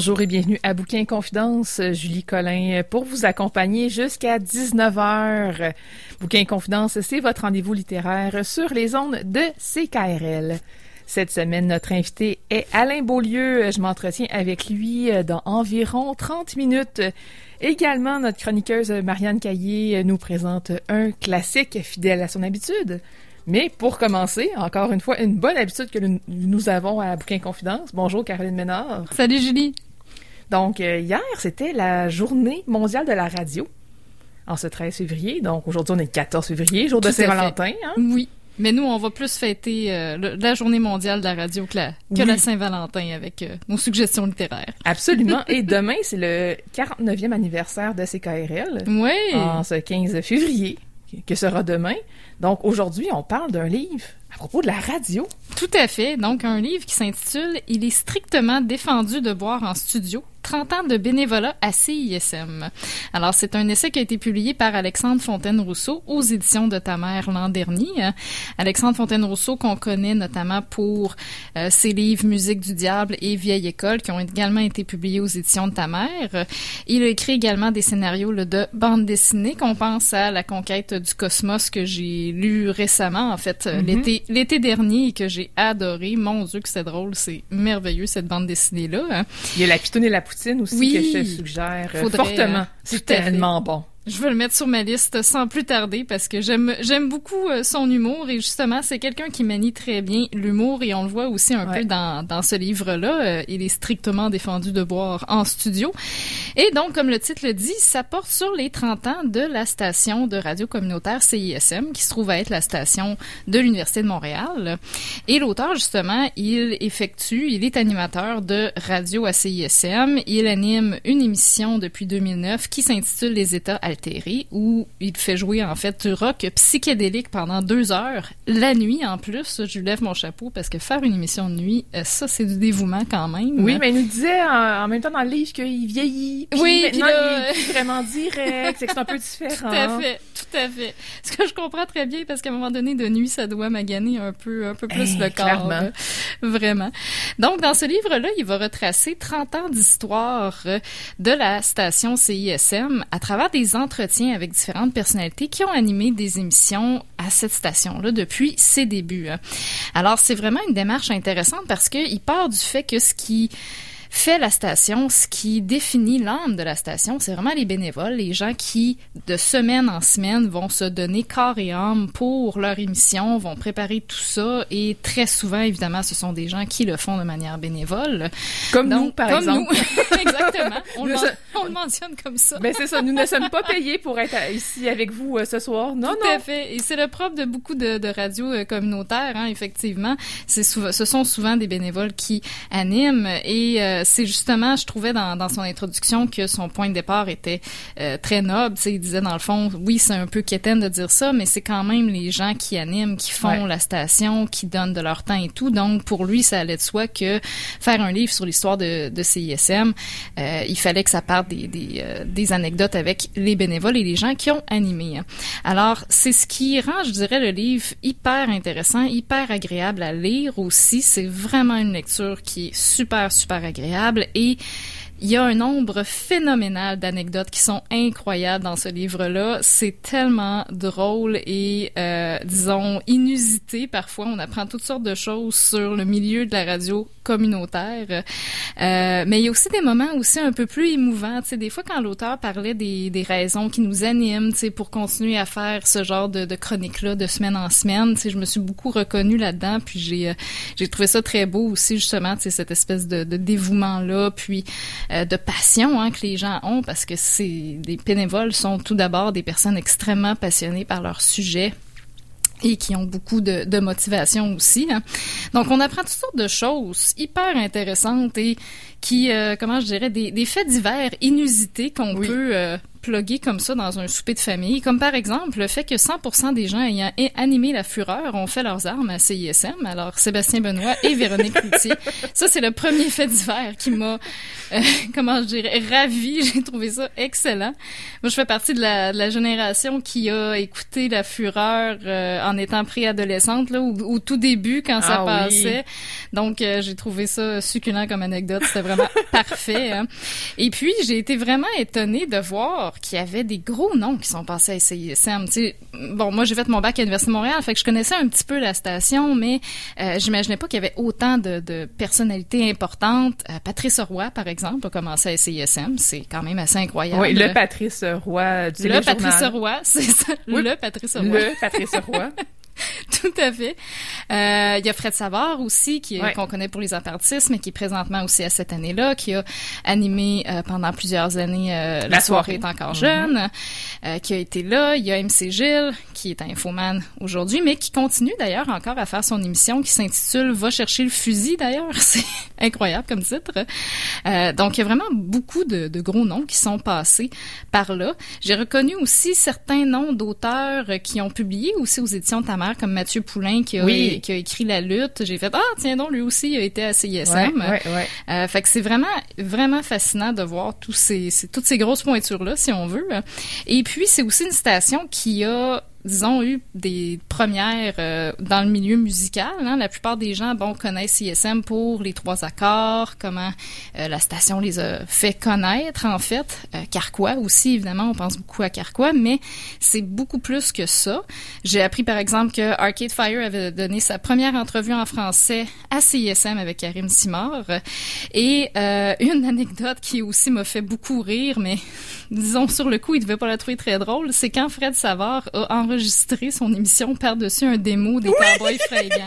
Bonjour et bienvenue à Bouquin Confidence. Julie Collin pour vous accompagner jusqu'à 19h. Bouquin Confidence, c'est votre rendez-vous littéraire sur les ondes de CKRL. Cette semaine, notre invité est Alain Beaulieu. Je m'entretiens avec lui dans environ 30 minutes. Également, notre chroniqueuse Marianne Caillé nous présente un classique fidèle à son habitude. Mais pour commencer, encore une fois, une bonne habitude que nous avons à Bouquin Confidence. Bonjour Caroline Ménard. Salut Julie. Donc, euh, hier, c'était la journée mondiale de la radio, en ce 13 février. Donc, aujourd'hui, on est le 14 février, jour de Saint-Valentin. Hein? Oui. Mais nous, on va plus fêter euh, la journée mondiale de la radio que la, la Saint-Valentin avec euh, nos suggestions littéraires. Absolument. Et demain, c'est le 49e anniversaire de CKRL. Oui. En ce 15 février, que sera demain. Donc, aujourd'hui, on parle d'un livre à propos de la radio. Tout à fait. Donc, un livre qui s'intitule Il est strictement défendu de boire en studio 30 ans de bénévolat à CISM. Alors, c'est un essai qui a été publié par Alexandre Fontaine-Rousseau aux éditions de ta mère l'an dernier. Alexandre Fontaine-Rousseau, qu'on connaît notamment pour euh, ses livres Musique du diable et Vieille école, qui ont également été publiés aux éditions de ta mère. Il a écrit également des scénarios de bande dessinée, qu'on pense à La conquête du cosmos que j'ai lu récemment, en fait, mm-hmm. l'été l'été dernier et que j'ai adoré. Mon Dieu que c'est drôle, c'est merveilleux cette bande dessinée-là. Il y a La Pitonne et la Poutine aussi que je te suggère fortement. Euh, c'est tellement bon. Je veux le mettre sur ma liste sans plus tarder parce que j'aime j'aime beaucoup euh, son humour et justement c'est quelqu'un qui manie très bien l'humour et on le voit aussi un peu dans, dans ce livre là. Euh, il est strictement défendu de boire en studio et donc comme le titre le dit, ça porte sur les 30 ans de la station de radio communautaire CISM qui se trouve à être la station de l'université de Montréal. Et l'auteur justement, il effectue, il est animateur de radio à CISM. Il anime une émission depuis 2009 qui s'intitule Les États où il fait jouer en fait du rock psychédélique pendant deux heures, la nuit en plus. Je lui lève mon chapeau parce que faire une émission de nuit, euh, ça c'est du dévouement quand même. Oui, mais il nous disait en, même temps dans le livre qu'il vieillit. Puis oui, maintenant il est vraiment direct, c'est un peu différent. Tout à fait, tout à fait. Ce que je comprends très bien parce qu'à un moment donné de nuit, ça doit maganer un peu, un peu plus le corps. Clairement. vraiment. Donc dans ce livre-là, il va retracer 30 ans d'histoire de la station CISM à travers des entretien avec différentes personnalités qui ont animé des émissions à cette station-là depuis ses débuts. Hein. Alors, c'est vraiment une démarche intéressante parce qu'il part du fait que ce qui fait la station, ce qui définit l'âme de la station, c'est vraiment les bénévoles, les gens qui, de semaine en semaine, vont se donner corps et âme pour leur émission, vont préparer tout ça, et très souvent, évidemment, ce sont des gens qui le font de manière bénévole. Comme nous, par comme exemple. Nous. Exactement. On, le, on, le, mentionne comme ça. Mais ben, c'est ça, nous ne sommes pas payés pour être ici avec vous euh, ce soir. Non, tout non. à fait. Et c'est le propre de beaucoup de, de radios euh, communautaires, hein, effectivement. C'est ce sont souvent des bénévoles qui animent et euh, c'est justement, je trouvais dans, dans, son introduction que son point de départ était euh, très noble. il disait dans le fond, oui, c'est un peu quétaine de dire ça, mais c'est quand même les gens qui animent, qui font la station, qui donnent de leur temps et tout. Donc, pour lui, ça allait de soi que faire un livre sur l'histoire de, de CISM, euh, il fallait que ça parte des, des, euh, des, anecdotes avec les bénévoles et les gens qui ont animé. Alors, c'est ce qui rend, je dirais, le livre hyper intéressant, hyper agréable à lire aussi. C'est vraiment une lecture qui est super, super agréable et Il y a un nombre phénoménal d'anecdotes qui sont incroyables dans ce livre-là. C'est tellement drôle et, euh, disons, inusité. Parfois, on apprend toutes sortes de choses sur le milieu de la radio communautaire. Euh, mais il y a aussi des moments aussi un peu plus émouvants. Tu des fois, quand l'auteur parlait des, des raisons qui nous animent, tu pour continuer à faire ce genre de, de chronique-là de semaine en semaine, tu je me suis beaucoup reconnue là-dedans. Puis j'ai, euh, j'ai trouvé ça très beau aussi, justement, tu cette espèce de, de dévouement-là. Puis euh, de passion hein, que les gens ont parce que c'est des bénévoles sont tout d'abord des personnes extrêmement passionnées par leur sujet et qui ont beaucoup de, de motivation aussi. Hein. Donc, on apprend toutes sortes de choses hyper intéressantes et qui, euh, comment je dirais, des, des faits divers inusités qu'on peut euh, pluguer comme ça dans un souper de famille, comme par exemple le fait que 100% des gens ayant animé la fureur ont fait leurs armes à CISM. Alors Sébastien Benoît et Véronique Cloutier. ça c'est le premier fait divers qui m'a, euh, comment je dirais, ravi. J'ai trouvé ça excellent. Moi je fais partie de la, de la génération qui a écouté la fureur euh, en étant préadolescente là, au, tout début quand ça ah passait. Donc euh, j'ai trouvé ça succulent comme anecdote. C'était vraiment parfait. Hein. Et puis j'ai été vraiment étonnée de voir qui qu'il y avait des gros noms qui sont passés à CISM. bon, moi, j'ai fait mon bac à l'Université de Montréal, fait que je connaissais un petit peu la station, mais euh, j'imaginais pas qu'il y avait autant de, personnalités importantes. Euh, Patrice Roy, par exemple, a commencé à CISM. C'est quand même assez incroyable. Oui, le Patrice Roy du Le Patrice Roy, c'est ça. Le Patrice Roy. Le Patrice Roy. Tout à fait. Euh, il y a Fred Savard aussi, qui qu'on connaît pour les apartismes, mais qui est présentement aussi à cette année-là, qui a animé euh, pendant plusieurs années euh, La, soirée est encore jeune, mm-hmm. euh, qui a été là. Il y a MC Gilles, qui est un infoman aujourd'hui, mais qui continue d'ailleurs encore à faire son émission qui s'intitule Va chercher le fusil d'ailleurs. C'est incroyable comme titre. donc il y a vraiment beaucoup de, de, gros noms qui sont passés par là. J'ai reconnu aussi certains noms d'auteurs qui ont publié aussi aux éditions Tamar comme Mathieu Poulain qui a, qui a écrit La lutte. J'ai fait ah tiens donc lui aussi a été à CISM. Euh, fait que c'est vraiment vraiment fascinant de voir tous ces, ces toutes ces grosses pointures là si on veut. Et puis c'est aussi une station qui a disons, eu des premières euh, dans le milieu musical. Hein. La plupart des gens, bon, connaissent ISM pour les trois accords, comment euh, la station les a fait connaître, en fait. Euh, Carquois aussi, évidemment, on pense beaucoup à Carquois, mais c'est beaucoup plus que ça. J'ai appris, par exemple, que Arcade Fire avait donné sa première entrevue en français à CISM avec Karim Simard. Et une anecdote qui aussi m'a fait beaucoup rire, mais disons, sur le coup, il devait pas la trouver très drôle, c'est quand Fred Savard a enregistré son émission par-dessus un démo des oui! Cowboys fringants.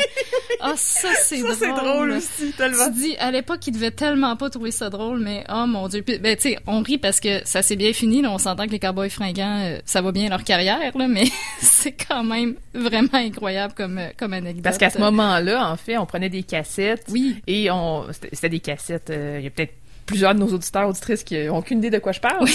Ah, ça, c'est drôle. c'est drôle aussi, tellement. Tu dis, à l'époque, il devait tellement pas trouver ça drôle, mais oh mon Dieu. ben, tu sais, on rit parce que ça s'est bien fini, là. On s'entend que les Cowboys fringants, euh, ça va bien leur carrière, là, mais c'est quand même vraiment incroyable comme, euh, comme anecdote. Parce qu'à ce moment-là, en fait, on prenait des cassettes. Oui. Et on, c'était des cassettes, euh, il y a peut-être plusieurs de nos auditeurs auditrices qui ont aucune idée de quoi je parle,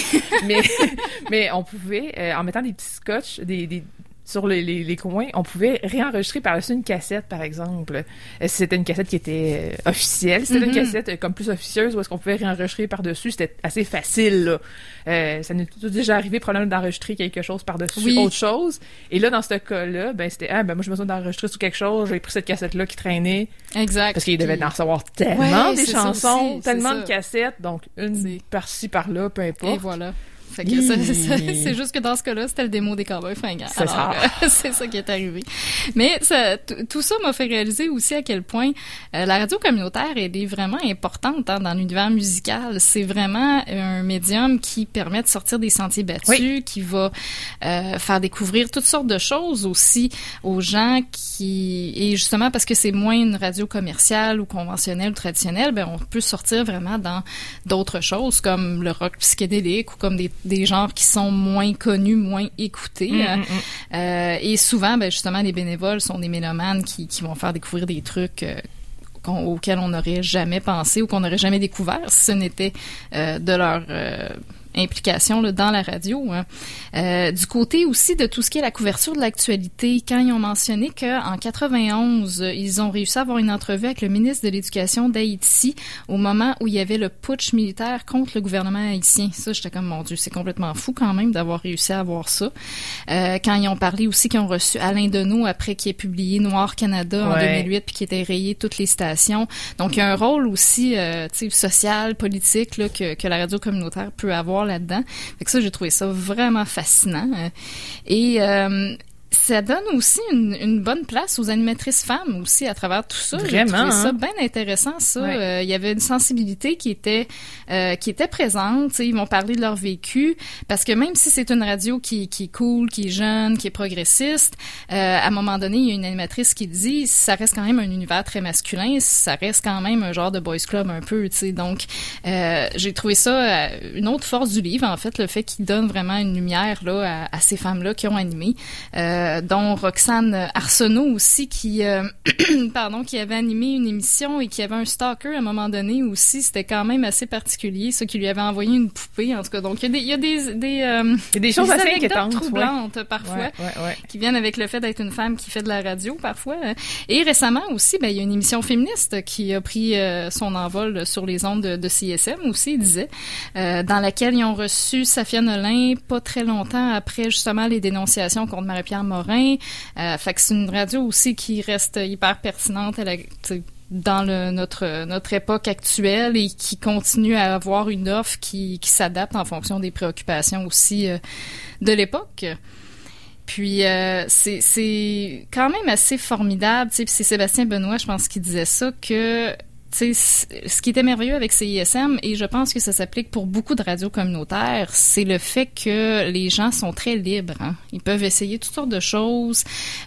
mais mais on pouvait en mettant des petits scotch, des, des sur les, les, les, coins, on pouvait réenregistrer par-dessus une cassette, par exemple. Euh, c'était une cassette qui était euh, officielle, c'était une mm-hmm. cassette euh, comme plus officieuse, où est-ce qu'on pouvait réenregistrer par-dessus, c'était assez facile. Là. Euh, ça nous est déjà arrivé probablement d'enregistrer quelque chose par-dessus autre chose. Et là, dans ce cas-là, ben c'était ah ben moi j'ai besoin d'enregistrer sur quelque chose, j'ai pris cette cassette-là qui traînait. Exact. Parce qu'il devait en recevoir tellement des chansons, tellement de cassettes, donc une par-ci par-là, peu importe. Et voilà c'est juste que dans ce cas-là, c'était le démo des cowboys fringants. C'est ça. c'est ça qui est arrivé. Mais tout ça m'a fait réaliser aussi à quel point euh, la radio communautaire est vraiment importante hein, dans l'univers musical. C'est vraiment un médium qui permet de sortir des sentiers battus, qui va euh, faire découvrir toutes sortes de choses aussi aux gens qui et justement parce que c'est moins une radio commerciale ou conventionnelle ou traditionnelle, ben on peut sortir vraiment dans d'autres choses comme le rock psychédélique ou comme des des genres qui sont moins connus, moins écoutés. Mm, euh, mm, mm. Euh, et souvent, ben, justement, les bénévoles sont des mélomanes qui, qui vont faire découvrir des trucs euh, auxquels on n'aurait jamais pensé ou qu'on n'aurait jamais découvert si ce n'était de leur implication là, dans la radio. Hein. Euh, du côté aussi de tout ce qui est la couverture de l'actualité, quand ils ont mentionné qu'en 91, ils ont réussi à avoir une entrevue avec le ministre de l'Éducation d'Haïti au moment où il y avait le putsch militaire contre le gouvernement haïtien. Ça, j'étais comme, mon Dieu, c'est complètement fou quand même d'avoir réussi à avoir ça. Euh, quand ils ont parlé aussi qu'ils ont reçu Alain Deneau après qu'il ait publié Noir Canada en 2008 puis qui était rayé toutes les stations. Donc, il y a un rôle aussi euh, social, politique là, que, que la radio communautaire peut avoir là-dedans. Fait que ça, j'ai trouvé ça vraiment fascinant. Et euh, ça donne aussi une, une, bonne place aux animatrices femmes aussi à travers tout ça. Vraiment. J'ai trouvé ça hein? bien intéressant ça. Euh, il y avait une sensibilité qui était euh, qui était présente. Ils m'ont parlé de leur vécu parce que même si c'est une radio qui, qui est cool, qui est jeune, qui est progressiste, euh, à un moment donné, il y a une animatrice qui dit ça reste quand même un univers très masculin, ça reste quand même un genre de boys club un peu. sais Donc euh, j'ai trouvé ça euh, une autre force du livre en fait, le fait qu'il donne vraiment une lumière là à, à ces femmes là qui ont animé. Euh, euh, dont Roxane Arsenault aussi qui euh, pardon qui avait animé une émission et qui avait un stalker à un moment donné aussi. C'était quand même assez particulier ce qui lui avait envoyé une poupée en tout cas. Donc il y a des il y a des des, euh, des choses assez inquiétantes troublantes parfois qui viennent avec le fait d'être une femme qui fait de la radio parfois et récemment aussi ben il y a une émission féministe qui a pris son envol sur les ondes de, de CSM aussi il disait dans laquelle ils ont reçu Safia Nolin pas très longtemps après justement les dénonciations contre Marie-Pierre Morin. Euh, fait que c'est une radio aussi qui reste hyper pertinente dans notre, notre époque actuelle et qui continue à avoir une offre qui, qui s'adapte en fonction des préoccupations aussi euh, de l'époque. Puis euh, c'est quand même assez formidable. C'est Sébastien Benoît, je pense, qui disait ça, que ce qui était merveilleux avec CISM, et je pense que ça s'applique pour beaucoup de radios communautaires, c'est le fait que les gens sont très libres. Hein. Ils peuvent essayer toutes sortes de choses.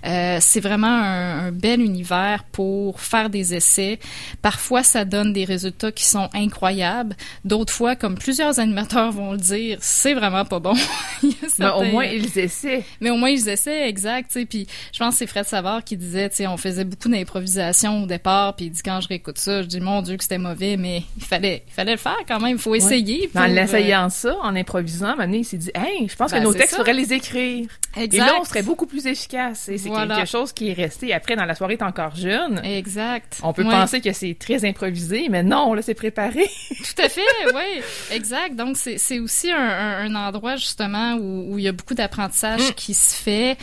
Euh, c'est vraiment un, un, bel univers pour faire des essais. Parfois, ça donne des résultats qui sont incroyables. D'autres fois, comme plusieurs animateurs vont le dire, c'est vraiment pas bon. Mais au moins, ils essaient. Mais au moins, ils essaient, exact. T'sais. Puis je pense que c'est Fred Savard qui disait, on faisait beaucoup d'improvisation au départ, puis il dit quand je réécoute ça, je dis mon Dieu que c'était mauvais, mais il fallait, il fallait le faire quand même. Il faut essayer. en l'essayant ça, en improvisant, maintenant il s'est dit, hey, je pense que ben, nos textes faudrait les écrire. Exact. Et là, on serait beaucoup plus efficace. Et c'est quelque chose qui est resté après dans la soirée est encore jeune. Exact. On peut penser que c'est très improvisé, mais non, là, c'est préparé. Tout à fait, oui, exact. Donc c'est aussi un, un, endroit justement où, où il y a beaucoup d'apprentissage mm. qui se fait.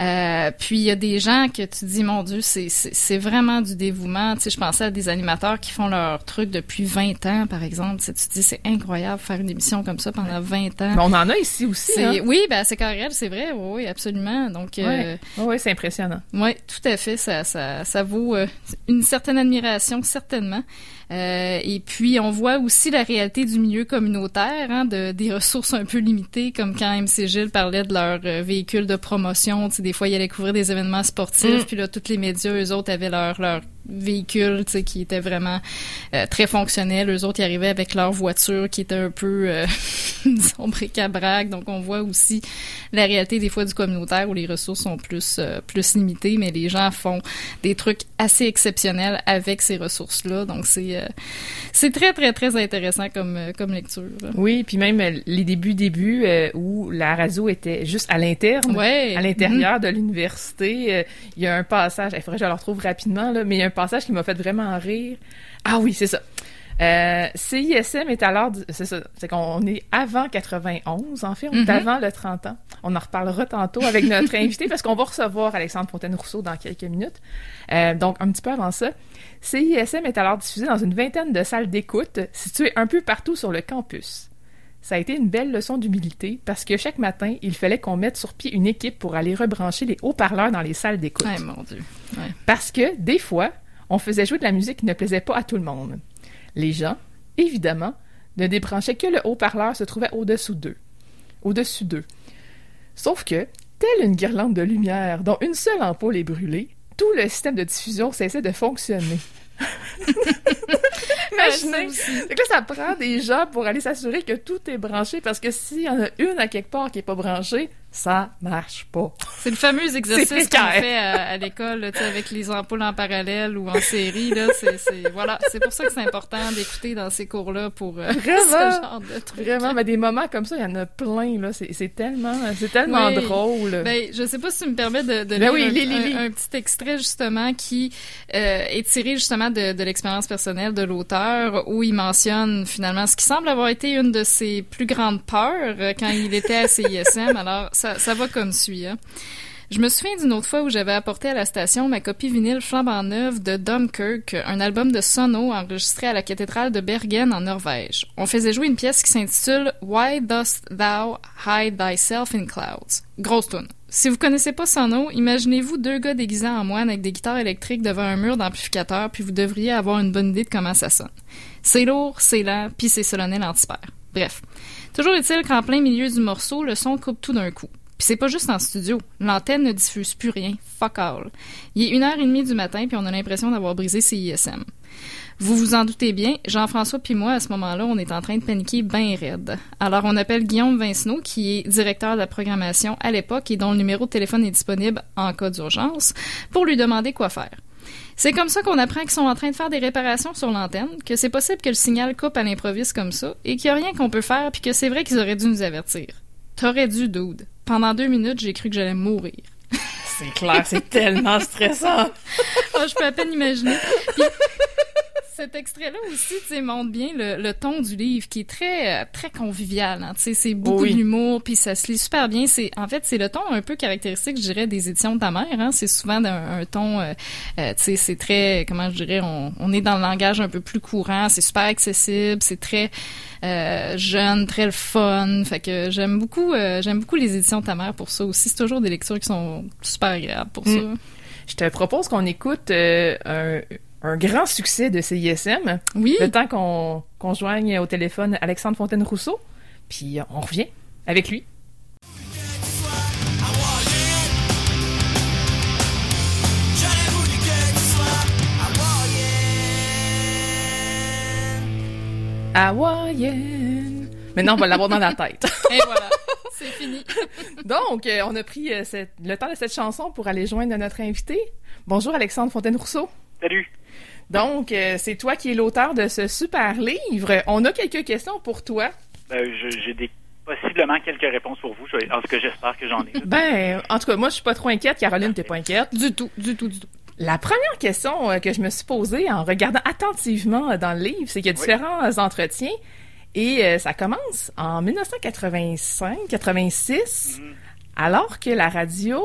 Euh, puis il y a des gens que tu dis, mon Dieu, c'est vraiment du dévouement. Tu sais, je pensais à des animateurs qui font leur truc depuis 20 ans, par exemple. Tu, tu dis, c'est incroyable faire une émission comme ça pendant 20 ans. Mais on en a ici aussi. Hein? Oui, ben c'est carré, c'est vrai. Oui, absolument. Donc, euh, oui, c'est impressionnant. Oui, tout à fait. Ça, ça, ça vaut euh, une certaine admiration, certainement. Euh, et puis, on voit aussi la réalité du milieu communautaire, hein, de, des ressources un peu limitées, comme quand MC Gilles parlait de leur euh, véhicule de promotion. Tu sais, des fois, ils allaient couvrir des événements sportifs, mm. puis là, tous les médias, eux autres, avaient leur, leur véhicule, tu sais, qui était vraiment euh, très fonctionnel. Eux autres, ils arrivaient avec leur voiture qui était un peu, euh, disons, bric-à-brac. Donc, on voit aussi la réalité des fois du communautaire où les ressources sont plus, euh, plus limitées, mais les gens font des trucs assez exceptionnels avec ces ressources-là. Donc, c'est euh, c'est très, très, très intéressant comme, euh, comme lecture. Oui, puis même les débuts, débuts où la radio était juste à l'interne, ouais. à l'intérieur mm-hmm. de l'université. Il y a un passage, il faudrait que je le retrouve rapidement, là, mais il y a un passage qui m'a fait vraiment rire. Ah oui, c'est ça. Euh, CISM est alors, c'est ça, c'est qu'on est avant 91, en fait, on est mm-hmm. avant le 30 ans. On en reparlera tantôt avec notre invité parce qu'on va recevoir Alexandre Fontaine-Rousseau dans quelques minutes. Euh, donc, un petit peu avant ça, CISM est alors diffusé dans une vingtaine de salles d'écoute situées un peu partout sur le campus. Ça a été une belle leçon d'humilité parce que chaque matin, il fallait qu'on mette sur pied une équipe pour aller rebrancher les haut-parleurs dans les salles d'écoute. Ouais, mon Dieu. Ouais. Parce que, des fois, on faisait jouer de la musique qui ne plaisait pas à tout le monde. Les gens, évidemment, ne débranchaient que le haut-parleur se trouvait au-dessous d'eux. Au-dessus d'eux. Sauf que, telle une guirlande de lumière dont une seule ampoule est brûlée, tout le système de diffusion cessait de fonctionner. Imaginez. Que là, ça prend des gens pour aller s'assurer que tout est branché parce que s'il y en a une à quelque part qui est pas branchée, ça marche pas. C'est le fameux exercice qu'on fait à, l'école, avec les ampoules en parallèle ou en série. Là, c'est, voilà, c'est pour ça que c'est important d'écouter dans ces cours-là pour euh, ce genre de trucs. Vraiment, mais des moments comme ça, il y en a plein. Là, c'est, tellement, c'est tellement drôle. Ben, je sais pas si tu me permets de, de ben lire un, petit extrait justement qui euh, est tiré justement de, de l'expérience personnelle de l'auteur, où il mentionne finalement ce qui semble avoir été une de ses plus grandes peurs euh, quand il était à CISM. Alors ça, va comme suit. Hein. Je me souviens d'une autre fois où j'avais apporté à la station ma copie vinyle flambant neuve de Dunkirk, un album de sono enregistré à la cathédrale de Bergen en Norvège. On faisait jouer une pièce qui s'intitule Why Dost Thou Hide Thyself in Clouds? Grosse tune. Si vous connaissez pas Sono, imaginez-vous deux gars déguisés en moine avec des guitares électriques devant un mur d'amplificateur, puis vous devriez avoir une bonne idée de comment ça sonne. C'est lourd, c'est lent, puis c'est solennel anti-père. Bref. Toujours est-il qu'en plein milieu du morceau, le son coupe tout d'un coup. Puis c'est pas juste en studio. L'antenne ne diffuse plus rien. Fuck all. Il est une heure et demie du matin, puis on a l'impression d'avoir brisé ses ISM. Vous vous en doutez bien, Jean-François puis moi, à ce moment-là, on est en train de paniquer bien raide. Alors, on appelle Guillaume Vincenot, qui est directeur de la programmation à l'époque et dont le numéro de téléphone est disponible en cas d'urgence, pour lui demander quoi faire. C'est comme ça qu'on apprend qu'ils sont en train de faire des réparations sur l'antenne, que c'est possible que le signal coupe à l'improviste comme ça, et qu'il n'y a rien qu'on peut faire, puis que c'est vrai qu'ils auraient dû nous avertir. T'aurais dû, dude. Pendant deux minutes, j'ai cru que j'allais mourir. C'est clair, c'est tellement stressant. oh, je peux à peine imaginer cet extrait-là aussi, tu sais, montre bien le, ton du livre qui est très, euh, très convivial. Hein, tu sais, c'est beaucoup d'humour, puis ça se lit super bien. C'est, en fait, c'est le ton un peu caractéristique, je dirais, des éditions de ta mère. Hein. C'est souvent un, ton, euh, euh, tu sais, c'est très, comment je dirais, on, est dans le langage un peu plus courant. C'est super accessible, c'est très jeune, très le fun. Fait que j'aime beaucoup, j'aime beaucoup les éditions de ta mère pour ça aussi. C'est toujours des lectures qui sont super agréables pour mm. ça. Je te propose qu'on écoute un un grand succès de CISM. Oui. Le temps qu'on qu'on joigne au téléphone Alexandre Fontaine-Rousseau. Puis on revient avec lui. Hawaïenne. Maintenant, on va l'avoir dans la tête. Et voilà, c'est fini. Donc, euh, on a pris euh, le temps de cette chanson pour aller joindre notre invité. Bonjour Alexandre Fontaine-Rousseau. Salut. Donc, euh, c'est toi qui es l'auteur de ce super livre. On a quelques questions pour toi. Ben, j'ai des possiblement quelques réponses pour vous. En tout cas, j'espère que j'en ai. Ben, en tout cas, moi, je suis pas trop inquiète. Caroline, t'es pas inquiète? Du tout, du tout, du tout. La première question euh, que je me suis posée en regardant attentivement dans le livre, c'est qu'il y a différents entretiens et euh, ça commence en 1985-86, mhm. alors que la radio,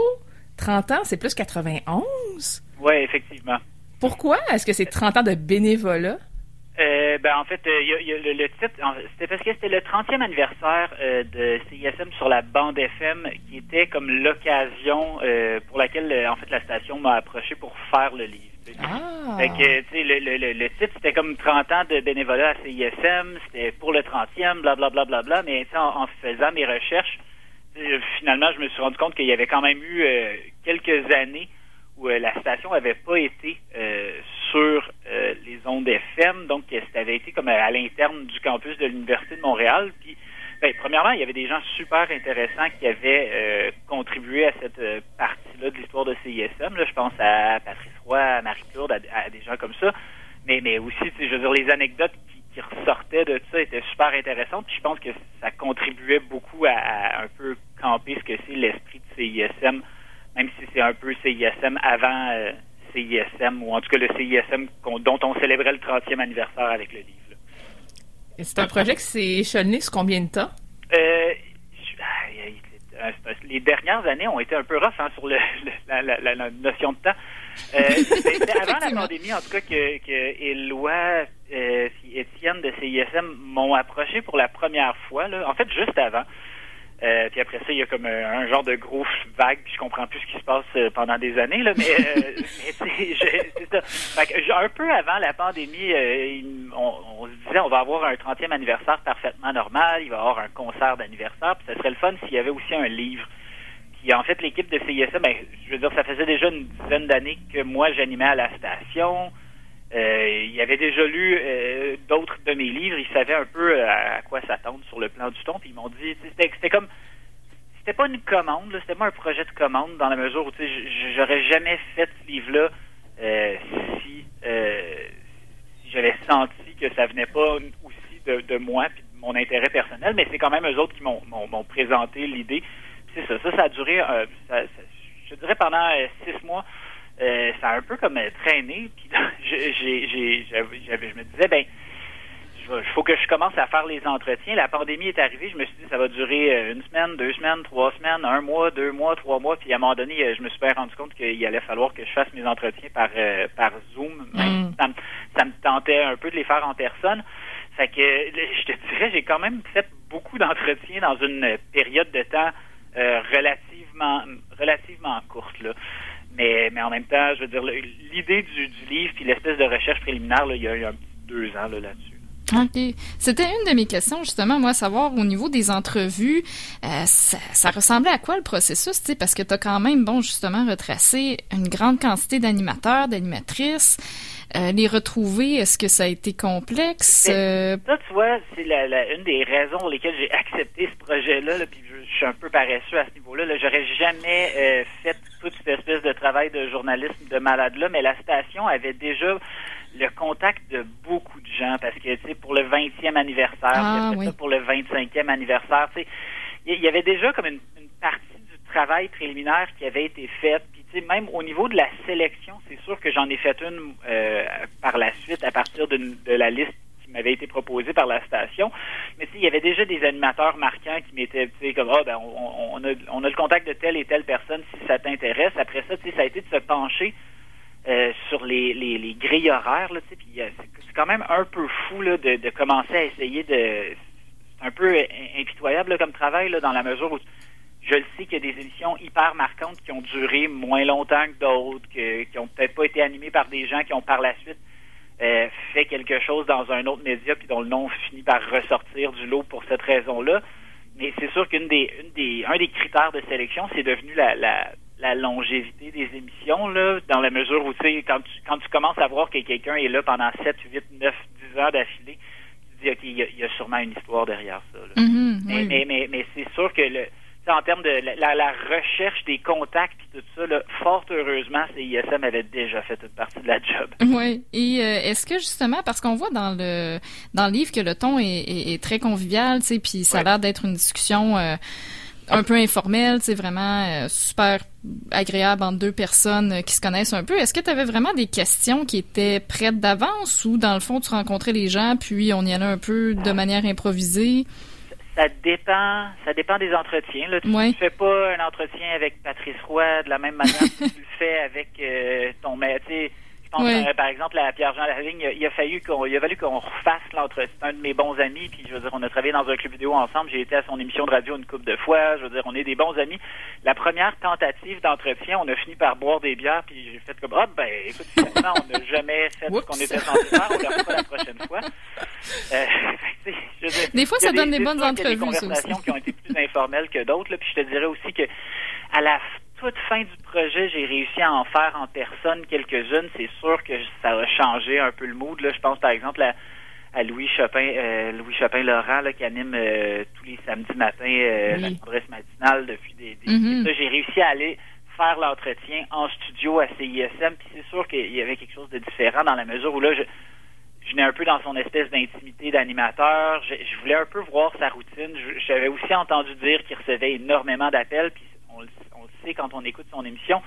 30 ans, c'est plus 91. Oui, effectivement. Pourquoi? Est-ce que c'est 30 ans de bénévolat? Euh, ben en fait, euh, y a, le, titre, c'était parce que c'était le 30e anniversaire euh, de CISM sur la bande FM, qui était comme l'occasion pour laquelle en fait la station m'a approché pour faire le livre. Ah. Fait que, tu sais, le, le, le, titre, c'était comme 30 ans de bénévolat à CISM, c'était pour le 30e, blablabla, bla, bla, bla, mais en, en faisant mes recherches, finalement, je me suis rendu compte qu'il y avait quand même eu quelques années où euh, la station avait pas été euh, sur euh, les ondes FM, donc ça avait été comme à, l'interne du campus de l'Université de Montréal. Puis, ben, premièrement, il y avait des gens super intéressants qui avaient contribué à cette partie-là de l'histoire de CISM. Je pense à Patrice Roy, à Marie Claude, à, des gens comme ça. Mais, mais aussi, je veux dire, les anecdotes qui, ressortaient de tout ça étaient super intéressantes. Puis je pense que ça contribuait beaucoup à, à un peu camper ce que c'est l'esprit de CISM un peu CISM avant euh, CISM, ou en tout cas le CISM dont on célébrait le 30e anniversaire avec le livre. C'est un projet qui s'est échelonné sur combien de temps? Euh, ah, les dernières années ont été un peu rough hein, sur le, la, notion de temps. Euh, C'était avant la pandémie, en tout cas, que, que Éloi euh, Étienne de CISM m'ont approché pour la première fois. Là. En fait, juste avant. Euh, puis après ça, il y a comme un, genre de gros vague, puis je comprends plus ce qui se passe euh, pendant des années, là, mais, euh, c'est ça. Fait un peu avant la pandémie, on, se disait on va avoir un 30e anniversaire parfaitement normal, il va y avoir un concert d'anniversaire, puis ça serait le fun s'il y avait aussi un livre. Puis en fait, l'équipe de CISA, ben, je veux dire, ça faisait déjà une dizaine d'années que moi j'animais à la station. Euh, il avait déjà lu euh, d'autres de mes livres. Il savait un peu euh, à, quoi s'attendre sur le plan du ton. Puis ils m'ont dit, c'était comme c'était pas une commande, c'était pas un projet de commande dans la mesure où j'aurais jamais fait ce livre-là euh, si, euh, si j'avais senti que ça venait pas aussi de, moi puis de mon intérêt personnel, mais c'est quand même eux autres qui m'ont, présenté l'idée. ça, ça, ça a duré, euh, ça, je dirais pendant six mois. Euh, ça a un peu comme traîné. Puis j'ai, j'ai, j'avais, je me disais, ben, il faut que je commence à faire les entretiens. La pandémie est arrivée, je me suis dit ça va durer euh, une semaine, deux semaines, trois semaines, un mois, deux mois, trois mois. Puis à un moment donné, euh, je me suis bien rendu compte qu'il allait falloir que je fasse mes entretiens par euh, par Zoom. Mm. Ça, me, ça, me tentait un peu de les faire en personne. Fait que je te dirais, j'ai quand même fait beaucoup d'entretiens dans une période de temps relativement relativement courte là. Mais, mais en même temps, je veux dire, l'idée du, du livre puis l'espèce de recherche préliminaire, là, il y a deux ans là, là-dessus. OK. C'était une de mes questions, justement, moi, savoir au niveau des entrevues, euh, ça, ressemblait à quoi le processus, tu sais, parce que tu as quand même, bon, justement, retracé une grande quantité d'animateurs, d'animatrices. Euh, les retrouver, est-ce que ça a été complexe? Euh? Ça, tu vois, c'est la, une des raisons pour lesquelles j'ai accepté ce projet-là, puis je, suis un peu paresseux à ce niveau-là. -là, J'aurais jamais fait toute cette espèce de travail de journalisme de malade-là, mais la station avait déjà le contact de beaucoup de gens parce que, tu sais, pour le 20e anniversaire, ah, pour le 25e anniversaire, tu sais, il y, avait déjà comme une, partie du travail préliminaire qui avait été faite. Puis, tu sais, même au niveau de la sélection, c'est sûr que j'en ai fait une euh, par la suite à partir de, la liste m'avait été proposée par la station. Mais tu sais, il y avait déjà des animateurs marquants qui m'étaient, tu sais, comme, ah, ben, on, a, on a le contact de telle et telle personne si ça t'intéresse. Après ça, tu sais, ça a été de se pencher euh, sur les, les, les, grilles horaires. Là, puis, euh, c'est quand même un peu fou là, de, de commencer à essayer de... C'est un peu impitoyable comme travail là, dans la mesure où je le sais qu'il y a des émissions hyper marquantes qui ont duré moins longtemps que d'autres, qui ont peut-être pas été animées par des gens qui ont par la suite euh, fait quelque chose dans un autre média puis dont le nom finit par ressortir du lot pour cette raison-là. Mais c'est sûr qu'une des, une des, un des critères de sélection, c'est devenu la, la, la longévité des émissions, là, dans la mesure où, tu sais, quand tu, quand tu commences à voir que quelqu'un est là pendant 7, 8, 9, 10 ans d'affilée, tu dis, OK, il y, a, sûrement une histoire derrière ça. Mm-hmm, mais, mais, mais, mais, c'est sûr que le, en termes de la, la, recherche des contacts tout ça, là, fort heureusement, CISM avait déjà fait toute partie de la job. Oui. Et euh, est-ce que justement, parce qu'on voit dans le dans le livre que le ton est, est, très convivial, tu sais, puis ça a l'air d'être une discussion euh, un peu informel, c'est vraiment euh, super agréable entre deux personnes euh, qui se connaissent un peu. Est-ce que tu avais vraiment des questions qui étaient prêtes d'avance ou dans le fond tu rencontrais les gens puis on y allait un peu de manière improvisée? Ça dépend, ça dépend des entretiens. Là. Tu ne fais pas un entretien avec Patrice Roy de la même manière que tu le fais avec euh, ton euh, par exemple, à Pierre-Jean Lavigne, il a fallu qu'on, il a fallu qu'on refasse l'entretien. Un de mes bons amis, puis je veux dire, on a travaillé dans un club vidéo ensemble. J'ai été à son émission de radio une couple de fois. Je veux dire, on est des bons amis. La première tentative d'entretien, on a fini par boire des bières, puis j'ai fait comme, ah, ben, écoute, finalement, on n'a jamais fait ce qu'on était censé faire. On le fera la prochaine fois. Euh, je veux dire, des fois, ça donne des bonnes entrevues. Il y a des conversations qui ont été plus informelles que d'autres, puis je te dirais aussi que à la toute fin du projet, j'ai réussi à en faire en personne quelques-unes. C'est sûr que ça a changé un peu le mood. Là. Je pense par exemple à, Louis Chopin, euh, Louis Chopin Laurent là, qui anime euh, tous les samedis matins euh, la adresse matinale depuis des, des mm-hmm. J'ai réussi à aller faire l'entretien en studio à CISM. Puis c'est sûr qu'il y avait quelque chose de différent dans la mesure où là, je, je un peu dans son espèce d'intimité d'animateur. Je, je, voulais un peu voir sa routine. J'avais aussi entendu dire qu'il recevait énormément d'appels. Puis sait quand on écoute son émission.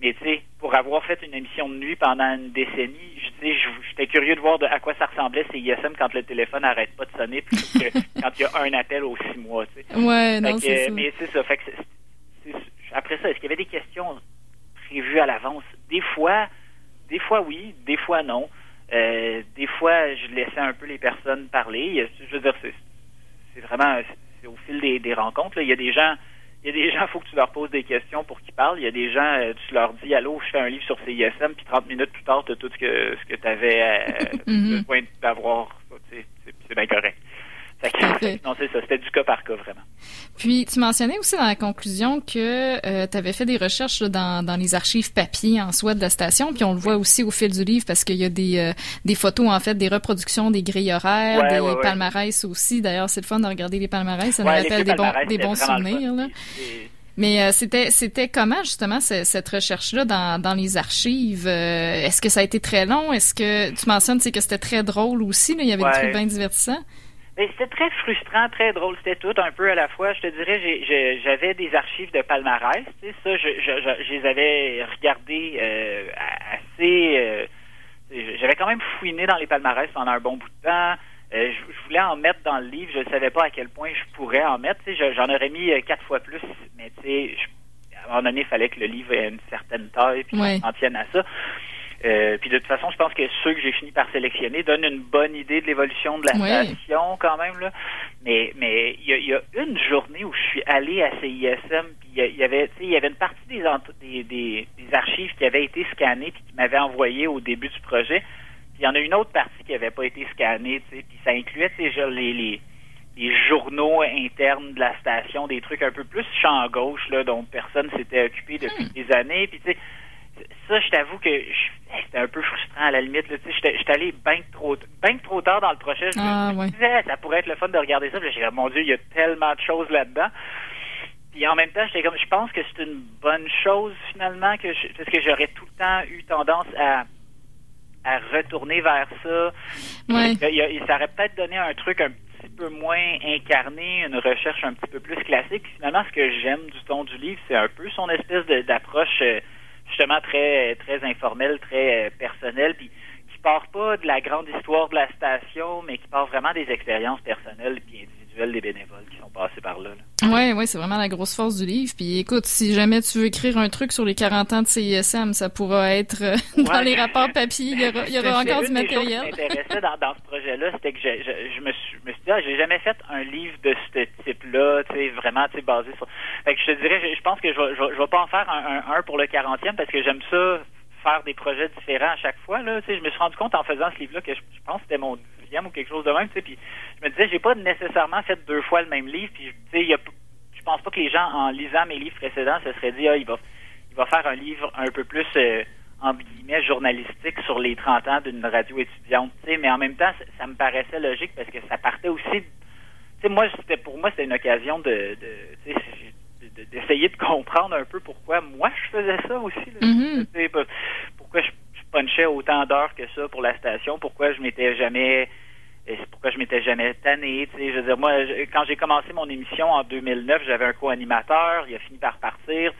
Mais tu sais, pour avoir fait une émission de nuit pendant une décennie, je j'étais curieux de voir de, à quoi ça ressemblait c'est ISM quand le téléphone n'arrête pas de sonner plutôt que quand il y a un appel aux six mois. Tu sais. Ouais, non, c'est ça. Mais c'est ça. Fait que après ça, est-ce qu'il y avait des questions prévues à l'avance? Des fois, des fois oui, des fois non. Euh, des fois, je laissais un peu les personnes parler. Je veux dire, c'est vraiment c'est au fil des, des rencontres. Là. Il y a des gens il y a des gens, il faut que tu leur poses des questions pour qu'ils parlent. Il y a des gens, euh, tu leur dis Allô, je fais un livre sur CISM, puis 30 minutes plus tard, tu as tout ce que, ce que tu avais euh, mhm. besoin d'avoir. C'est bien correct. Non, c'est ça. C'était du cas par cas, vraiment. Puis, tu mentionnais aussi dans la conclusion que euh, tu avais fait des recherches dans, dans les archives papier en soi de la station, puis on le voit aussi au fil du livre parce qu'il y a des, euh, des photos, en fait, des reproductions des grilles horaires, des palmarès aussi. D'ailleurs, c'est le fun de regarder les palmarès, ça nous rappelle des bons, des bons souvenirs. Là. Mais euh, c'était c'était comment justement cette recherche-là dans, dans les archives? Est-ce que ça a été très long? Est-ce que tu mentionnes c'est que c'était très drôle aussi là? Il y avait des trucs bien divertissants. C'était très frustrant, très drôle. C'était tout un peu à la fois. Je te dirais, j'avais des archives de palmarès. Tu sais, ça, je, je, je, les avais regardées euh, assez. Euh, j'avais quand même fouiné dans les palmarès pendant un bon bout de temps. Euh, je, voulais en mettre dans le livre. Je ne savais pas à quel point je pourrais en mettre. Tu sais, j'en aurais mis quatre fois plus, mais tu sais, à un moment donné, il fallait que le livre ait une certaine taille, puis ouais. on tienne à ça. Euh, puis de toute façon, je pense que ceux que j'ai fini par sélectionner donnent une bonne idée de l'évolution de la station quand même. Là. Mais mais il y a, une journée où je suis allé à CISM, puis il y avait il y avait une partie des, des, des, archives qui avaient été scannées puis qui m'avaient envoyé au début du projet. Puis il y en a une autre partie qui n'avait pas été scannée, puis ça incluait déjà les, les les journaux internes de la station, des trucs un peu plus champ gauche là, dont personne s'était occupé depuis hmm. des années. Puis tu sais, ça, je t'avoue que c'était un peu frustrant à la limite. Là, j'étais, j'étais allé bien trop, ben trop tard dans le projet. Je ah, me disais, ça pourrait être le fun de regarder ça. J'ai dit, mon Dieu, il y a tellement de choses là-dedans. Puis en même temps, j'étais comme, je pense que c'est une bonne chose finalement, que parce que j'aurais tout le temps eu tendance à, à retourner vers ça. Ouais. ça aurait peut-être donné un truc un petit peu moins incarné, une recherche un petit peu plus classique. finalement, ce que j'aime du ton du livre, c'est un peu son espèce d'approche. Justement très très informel, très euh, personnel, puis qui part pas de la grande histoire de la station, mais qui part vraiment des expériences personnelles individuelles des bénévoles qui sont passés par là. Oui, Ouais, ouais, c'est vraiment la grosse force du livre. Puis écoute, si jamais tu veux écrire un truc sur les 40 ans de CISM, ça pourra être euh, dans les rapports papier. Il y aura, il y aura encore du matériel. Ce qui m'intéressait dans, dans, ce projet-là, c'était que je, je, me suis, me suis dit, ah, j'ai jamais fait un livre de ce type-là, tu sais, vraiment, tu sais, basé sur. Fait que je te dirais, je, pense que je vais, je, vais pas en faire un, un, un pour le 40e parce que j'aime ça faire des projets différents à chaque fois. Là. Tu sais, je me suis rendu compte en faisant ce livre-là que je, pense que c'était mon ou quelque chose de même. Puis je me disais, j'ai pas nécessairement fait deux fois le même livre. Puis, je pense pas que les gens, en lisant mes livres précédents, se seraient dit, ah, il va, il va faire un livre un peu plus, euh, guillemets, journalistique sur les 30 ans d'une radio étudiante. Mais en même temps, ça, me paraissait logique parce que ça partait aussi. Tu sais, moi, c'était pour moi, c'était une occasion de, d'essayer de comprendre un peu pourquoi moi je faisais ça aussi. Mm-hmm. Pourquoi je, punchais autant d'heures que ça pour la station, pourquoi je m'étais jamais pourquoi je m'étais jamais tanné, je veux dire, moi, quand j'ai commencé mon émission en 2009, j'avais un co-animateur, il a fini par partir,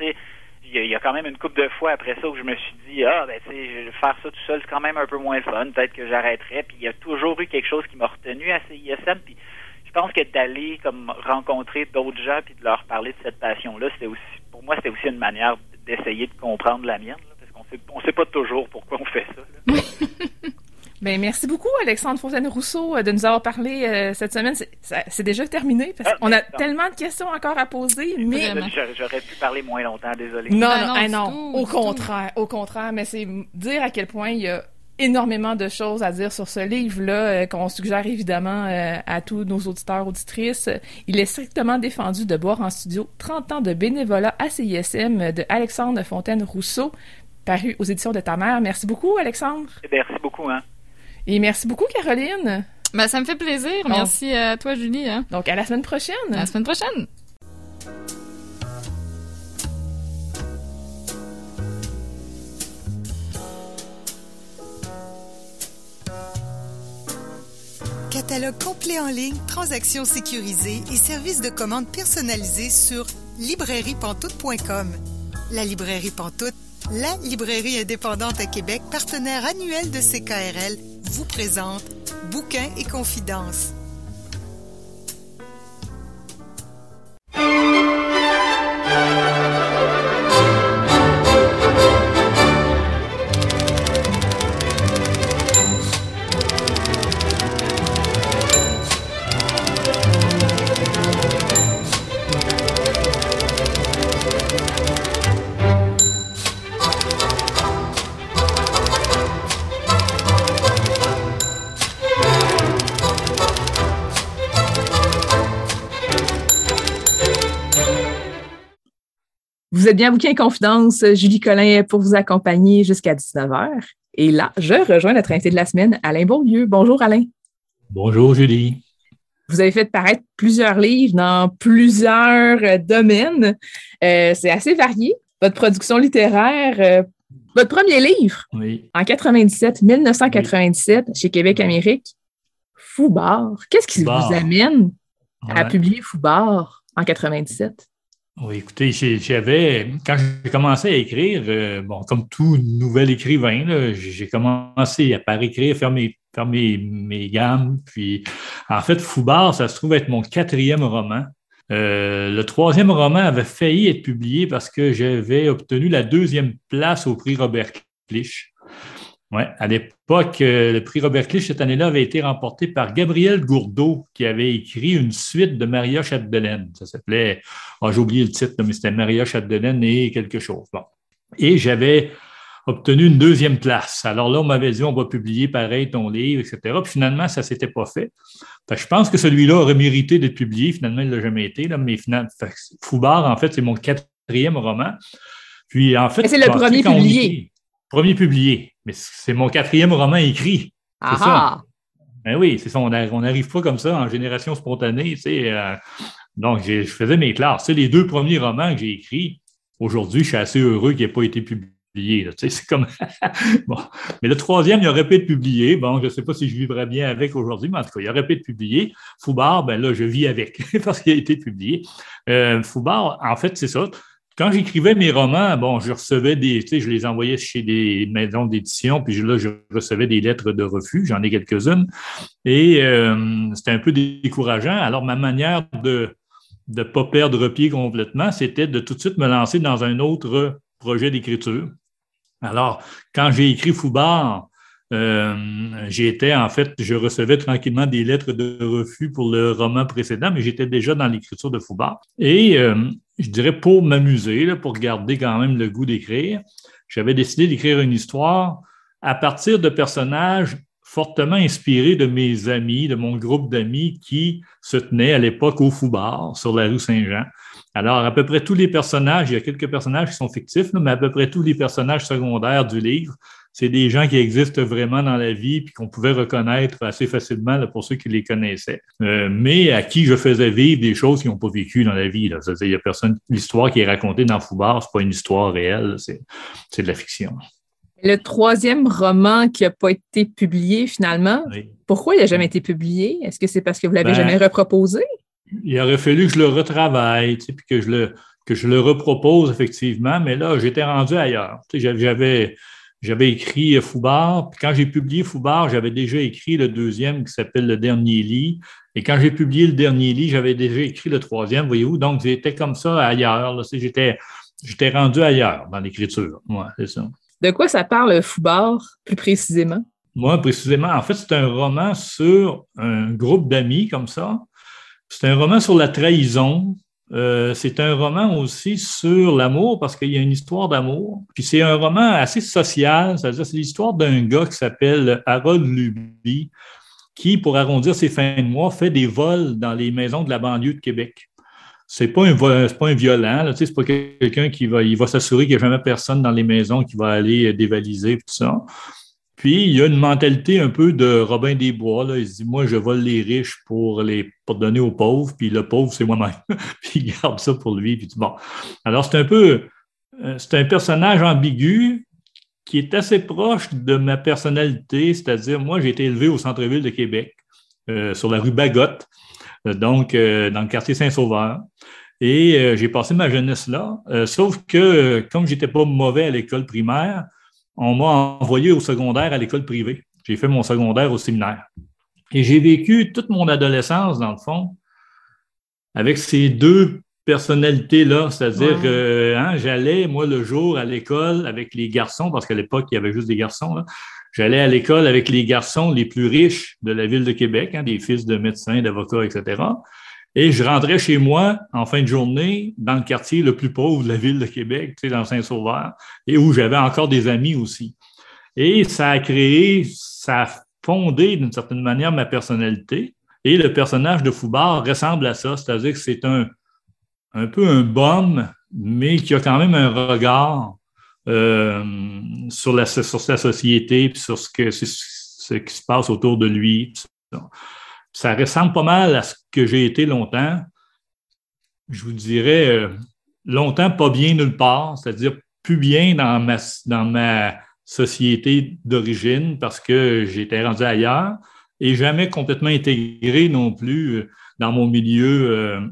il y, a, quand même une couple de fois après ça où je me suis dit, ah, ben, tu sais, faire ça tout seul, c'est quand même un peu moins fun, peut-être que j'arrêterais, puis il y a toujours eu quelque chose qui m'a retenu à CISM, puis je pense que d'aller comme rencontrer d'autres gens puis de leur parler de cette passion-là, c'était aussi pour moi c'était aussi une manière d'essayer de comprendre la mienne, parce qu'on sait on sait pas toujours pourquoi on fait ça. Ben, merci beaucoup, Alexandre Fontaine-Rousseau, euh, de nous avoir parlé euh, cette semaine. C'est déjà terminé parce ah, qu'on a tellement de questions encore à poser, mais... J'aurais pu parler moins longtemps, désolé. Non, non, ben non, au contraire, au contraire, mais c'est dire à quel point il y a énormément de choses à dire sur ce livre-là euh, qu'on suggère évidemment euh, à tous nos auditeurs, auditrices. Il est strictement défendu de boire en studio 30 ans de bénévolat à CISM de Alexandre Fontaine-Rousseau, paru aux éditions de ta mère. Merci beaucoup, Alexandre. Merci beaucoup. Hein. Et merci beaucoup, Caroline. Ben, ça me fait plaisir. Merci à toi, Julie. Hein. Donc, à la semaine prochaine. À la semaine prochaine. Catalogue complet en ligne, transactions sécurisées et services de commande personnalisés sur librairiepantoute.com. La librairie Pantoute, la librairie indépendante à Québec, partenaire annuel de CKRL, vous présente Bouquins et confidences. Vous êtes bien bouquin Confidence, Julie Collin pour vous accompagner jusqu'à 19h. Et là, je rejoins notre invité de la semaine, Alain Beaulieu. Bonjour Alain. Bonjour Julie. Vous avez fait paraître plusieurs livres dans plusieurs euh, domaines. Euh, c'est assez varié. Votre production littéraire, euh, votre premier livre, en 97, 1997, chez Québec Amérique, Foubard. Qu'est-ce qui vous amène à publier Foubard en 97? Oui, écoutez, j'avais, quand j'ai commencé à écrire, euh, bon, comme tout nouvel écrivain, j'ai commencé à par écrire, faire mes, faire mes, mes, gammes. Puis, en fait, Foubard, ça se trouve être mon quatrième roman. Euh, le troisième roman avait failli être publié parce que j'avais obtenu la deuxième place au prix Robert Clich. Oui, à l'époque, euh, le prix Robert Clich cette année-là avait été remporté par Gabriel Gourdeau, qui avait écrit une suite de Maria Chapdelaine. Ça s'appelait, oh, j'ai oublié le titre, mais c'était Maria Chapdelaine et quelque chose. Bon. Et j'avais obtenu une deuxième place. Alors là, on m'avait dit, on va publier pareil ton livre, etc. Puis finalement, ça ne s'était pas fait. je pense que celui-là aurait mérité d'être publié. Finalement, il ne l'a jamais été. Là, mais finalement, Foubard, en fait, c'est mon quatrième roman. Puis en fait, c'est le premier publié. Premier publié. Mais c'est mon quatrième roman écrit. C'est ça. Ben oui, c'est ça. On n'arrive pas comme ça en génération spontanée. Tu sais, euh, donc, je faisais mes classes. C'est les deux premiers romans que j'ai écrits. Aujourd'hui, je suis assez heureux qu'il n'ait pas été publié. c'est comme. bon. Mais le troisième, il aurait pu être publié. Bon, je ne sais pas si je vivrais bien avec aujourd'hui, mais en tout cas, il aurait pu être publié. Foubard, ben là, je vis avec parce qu'il a été publié. Euh, Foubard, en fait, c'est ça. Quand j'écrivais mes romans, bon, je recevais des, tu sais, je les envoyais chez des maisons d'édition, puis là, je recevais des lettres de refus, j'en ai quelques-unes, et euh, c'était un peu décourageant. Alors, ma manière de ne pas perdre pied complètement, c'était de tout de suite me lancer dans un autre projet d'écriture. Alors, quand j'ai écrit Foubard, euh, j'étais, en fait, je recevais tranquillement des lettres de refus pour le roman précédent, mais j'étais déjà dans l'écriture de Foubard. Et euh, je dirais pour m'amuser, pour garder quand même le goût d'écrire, j'avais décidé d'écrire une histoire à partir de personnages fortement inspirés de mes amis, de mon groupe d'amis qui se tenaient à l'époque au Foubard, sur la rue Saint-Jean. Alors, à peu près tous les personnages, il y a quelques personnages qui sont fictifs, mais à peu près tous les personnages secondaires du livre c'est des gens qui existent vraiment dans la vie puis qu'on pouvait reconnaître assez facilement pour ceux qui les connaissaient. Euh, mais à qui je faisais vivre des choses qu'ils n'ont pas vécues dans la vie. Il y a personne. L'histoire qui est racontée dans Foubard, c'est pas une histoire réelle, c'est de la fiction. Le troisième roman qui n'a pas été publié finalement, pourquoi il n'a jamais été publié? Est-ce que c'est parce que vous l'avez ben, jamais reproposé? Il aurait fallu que je le retravaille, puis que je le, que je le repropose effectivement, mais là, j'étais rendu ailleurs. J'avais j'avais écrit Foubard. Puis quand j'ai publié Foubard, j'avais déjà écrit le deuxième qui s'appelle Le Dernier lit. Et quand j'ai publié Le Dernier lit, j'avais déjà écrit le troisième, voyez-vous. Donc, j'étais comme ça ailleurs. J'étais, j'étais rendu ailleurs dans l'écriture. C'est ça. De quoi ça parle Foubard, plus précisément? Moi, précisément, en fait, c'est un roman sur un groupe d'amis comme ça. C'est un roman sur la trahison, euh, c'est un roman aussi sur l'amour parce qu'il y a une histoire d'amour. Puis c'est un roman assez social, c'est-à-dire c'est l'histoire d'un gars qui s'appelle Harold Luby qui, pour arrondir ses fins de mois, fait des vols dans les maisons de la banlieue de Québec. C'est pas un pas un violent, là, c'est pas quelqu'un qui va, va s'assurer qu'il n'y a jamais personne dans les maisons qui va aller dévaliser tout ça. Puis, il y a une mentalité un peu de Robin des Bois. Là. Il se dit, moi, je vole les riches pour les pour donner aux pauvres, puis le pauvre, c'est moi-même. puis il garde ça pour lui. Puis bon. Alors, c'est un peu, euh, c'est un personnage ambigu qui est assez proche de ma personnalité, c'est-à-dire, moi, j'ai été élevé au centre-ville de Québec, euh, sur la rue Bagotte, euh, donc dans le quartier Saint-Sauveur. Et j'ai passé ma jeunesse là, sauf que comme j'étais pas mauvais à l'école primaire, on m'a envoyé au secondaire à l'école privée. J'ai fait mon secondaire au séminaire. Et j'ai vécu toute mon adolescence, dans le fond, avec ces deux personnalités-là. C'est-à-dire que hein, j'allais, moi, le jour à l'école avec les garçons, parce qu'à l'époque, il y avait juste des garçons. J'allais à l'école avec les garçons les plus riches de la ville de Québec, hein, des fils de médecins, d'avocats, etc. Et je rentrais chez moi en fin de journée dans le quartier le plus pauvre de la ville de Québec, tu sais, dans Saint-Sauveur, et où j'avais encore des amis aussi. Et ça a créé, ça a fondé d'une certaine manière ma personnalité. Et le personnage de Foubard ressemble à ça, c'est-à-dire que c'est un, un peu un bum mais qui a quand même un regard euh, sur, la, sur sa société, puis sur ce, que, ce qui se passe autour de lui. Ressemble pas mal à ce que j'ai été longtemps. Je vous dirais, euh, longtemps pas bien nulle part, c'est-à-dire plus bien dans ma, dans ma société d'origine parce que j'étais rendu ailleurs et jamais complètement intégré non plus euh, dans mon milieu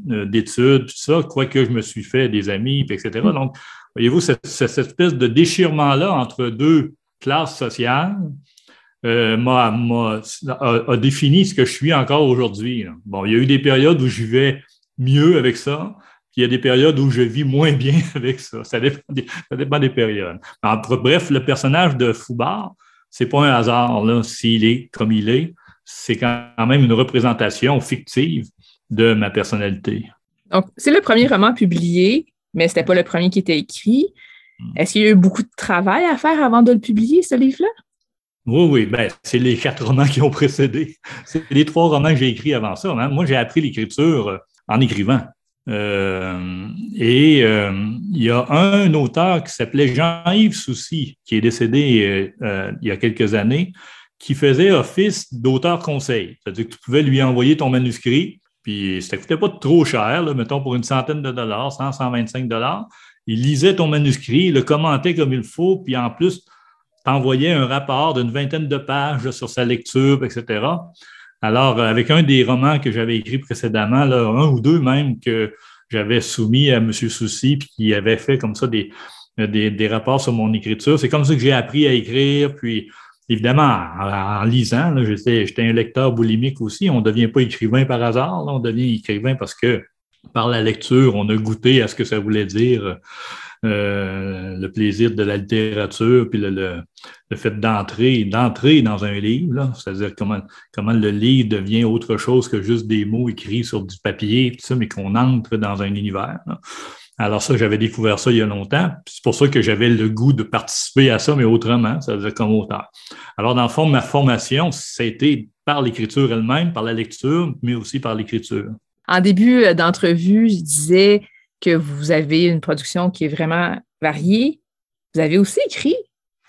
euh, d'études, tout ça, quoique je me suis fait des amis, etc. Mm. Donc, voyez-vous, cette, espèce de déchirement-là entre deux classes sociales a, défini ce que je suis encore aujourd'hui. Bon, il y a eu des périodes où je vais mieux avec ça, puis il y a des périodes où je vis moins bien avec ça. Ça dépend des, ça dépend des périodes. bref, le personnage de Foubard, c'est pas un hasard s'il est comme il est c'est quand même une représentation fictive de ma personnalité. Donc, c'est le premier roman publié, mais ce n'était pas le premier qui était écrit. Hmm. Est-ce qu'il y a eu beaucoup de travail à faire avant de le publier, ce livre-là? Oui, oui, ben, c'est les quatre romans qui ont précédé. C'est les trois romans que j'ai écrits avant ça. Hein. Moi, j'ai appris l'écriture euh, en écrivant. Euh, et euh, il y a un auteur qui s'appelait Jean-Yves Soucy, qui est décédé il y a quelques années, qui faisait office d'auteur conseil. C'est-à-dire que tu pouvais lui envoyer ton manuscrit, puis ça ne coûtait pas trop cher, mettons pour une centaine de dollars, 100, 125 dollars. Il lisait ton manuscrit, le commentait comme il faut, puis en plus, t'envoyait un rapport d'une vingtaine de pages sur sa lecture, etc. Alors, euh, avec un des romans que j'avais écrit précédemment, là, un ou deux même que j'avais soumis à M. Soucy, puis qui avait fait comme ça des, des, des rapports sur mon écriture, c'est comme ça que j'ai appris à écrire, puis évidemment, en, lisant, j'étais un lecteur boulimique aussi. On ne devient pas écrivain par hasard, on devient écrivain parce que par la lecture, on a goûté à ce que ça voulait dire euh, le plaisir de la littérature, puis le, fait d'entrer, d'entrer dans un livre, c'est-à-dire comment, comment le livre devient autre chose que juste des mots écrits sur du papier, ça, mais qu'on entre dans un univers. Alors ça, j'avais découvert ça il y a longtemps. C'est pour ça que j'avais le goût de participer à ça, mais autrement, ça veut dire comme auteur. Alors, dans le fond, ma formation, été par l'écriture elle-même, par la lecture, mais aussi par l'écriture. En début euh, d'entrevue, je disais que vous avez une production qui est vraiment variée. Vous avez aussi écrit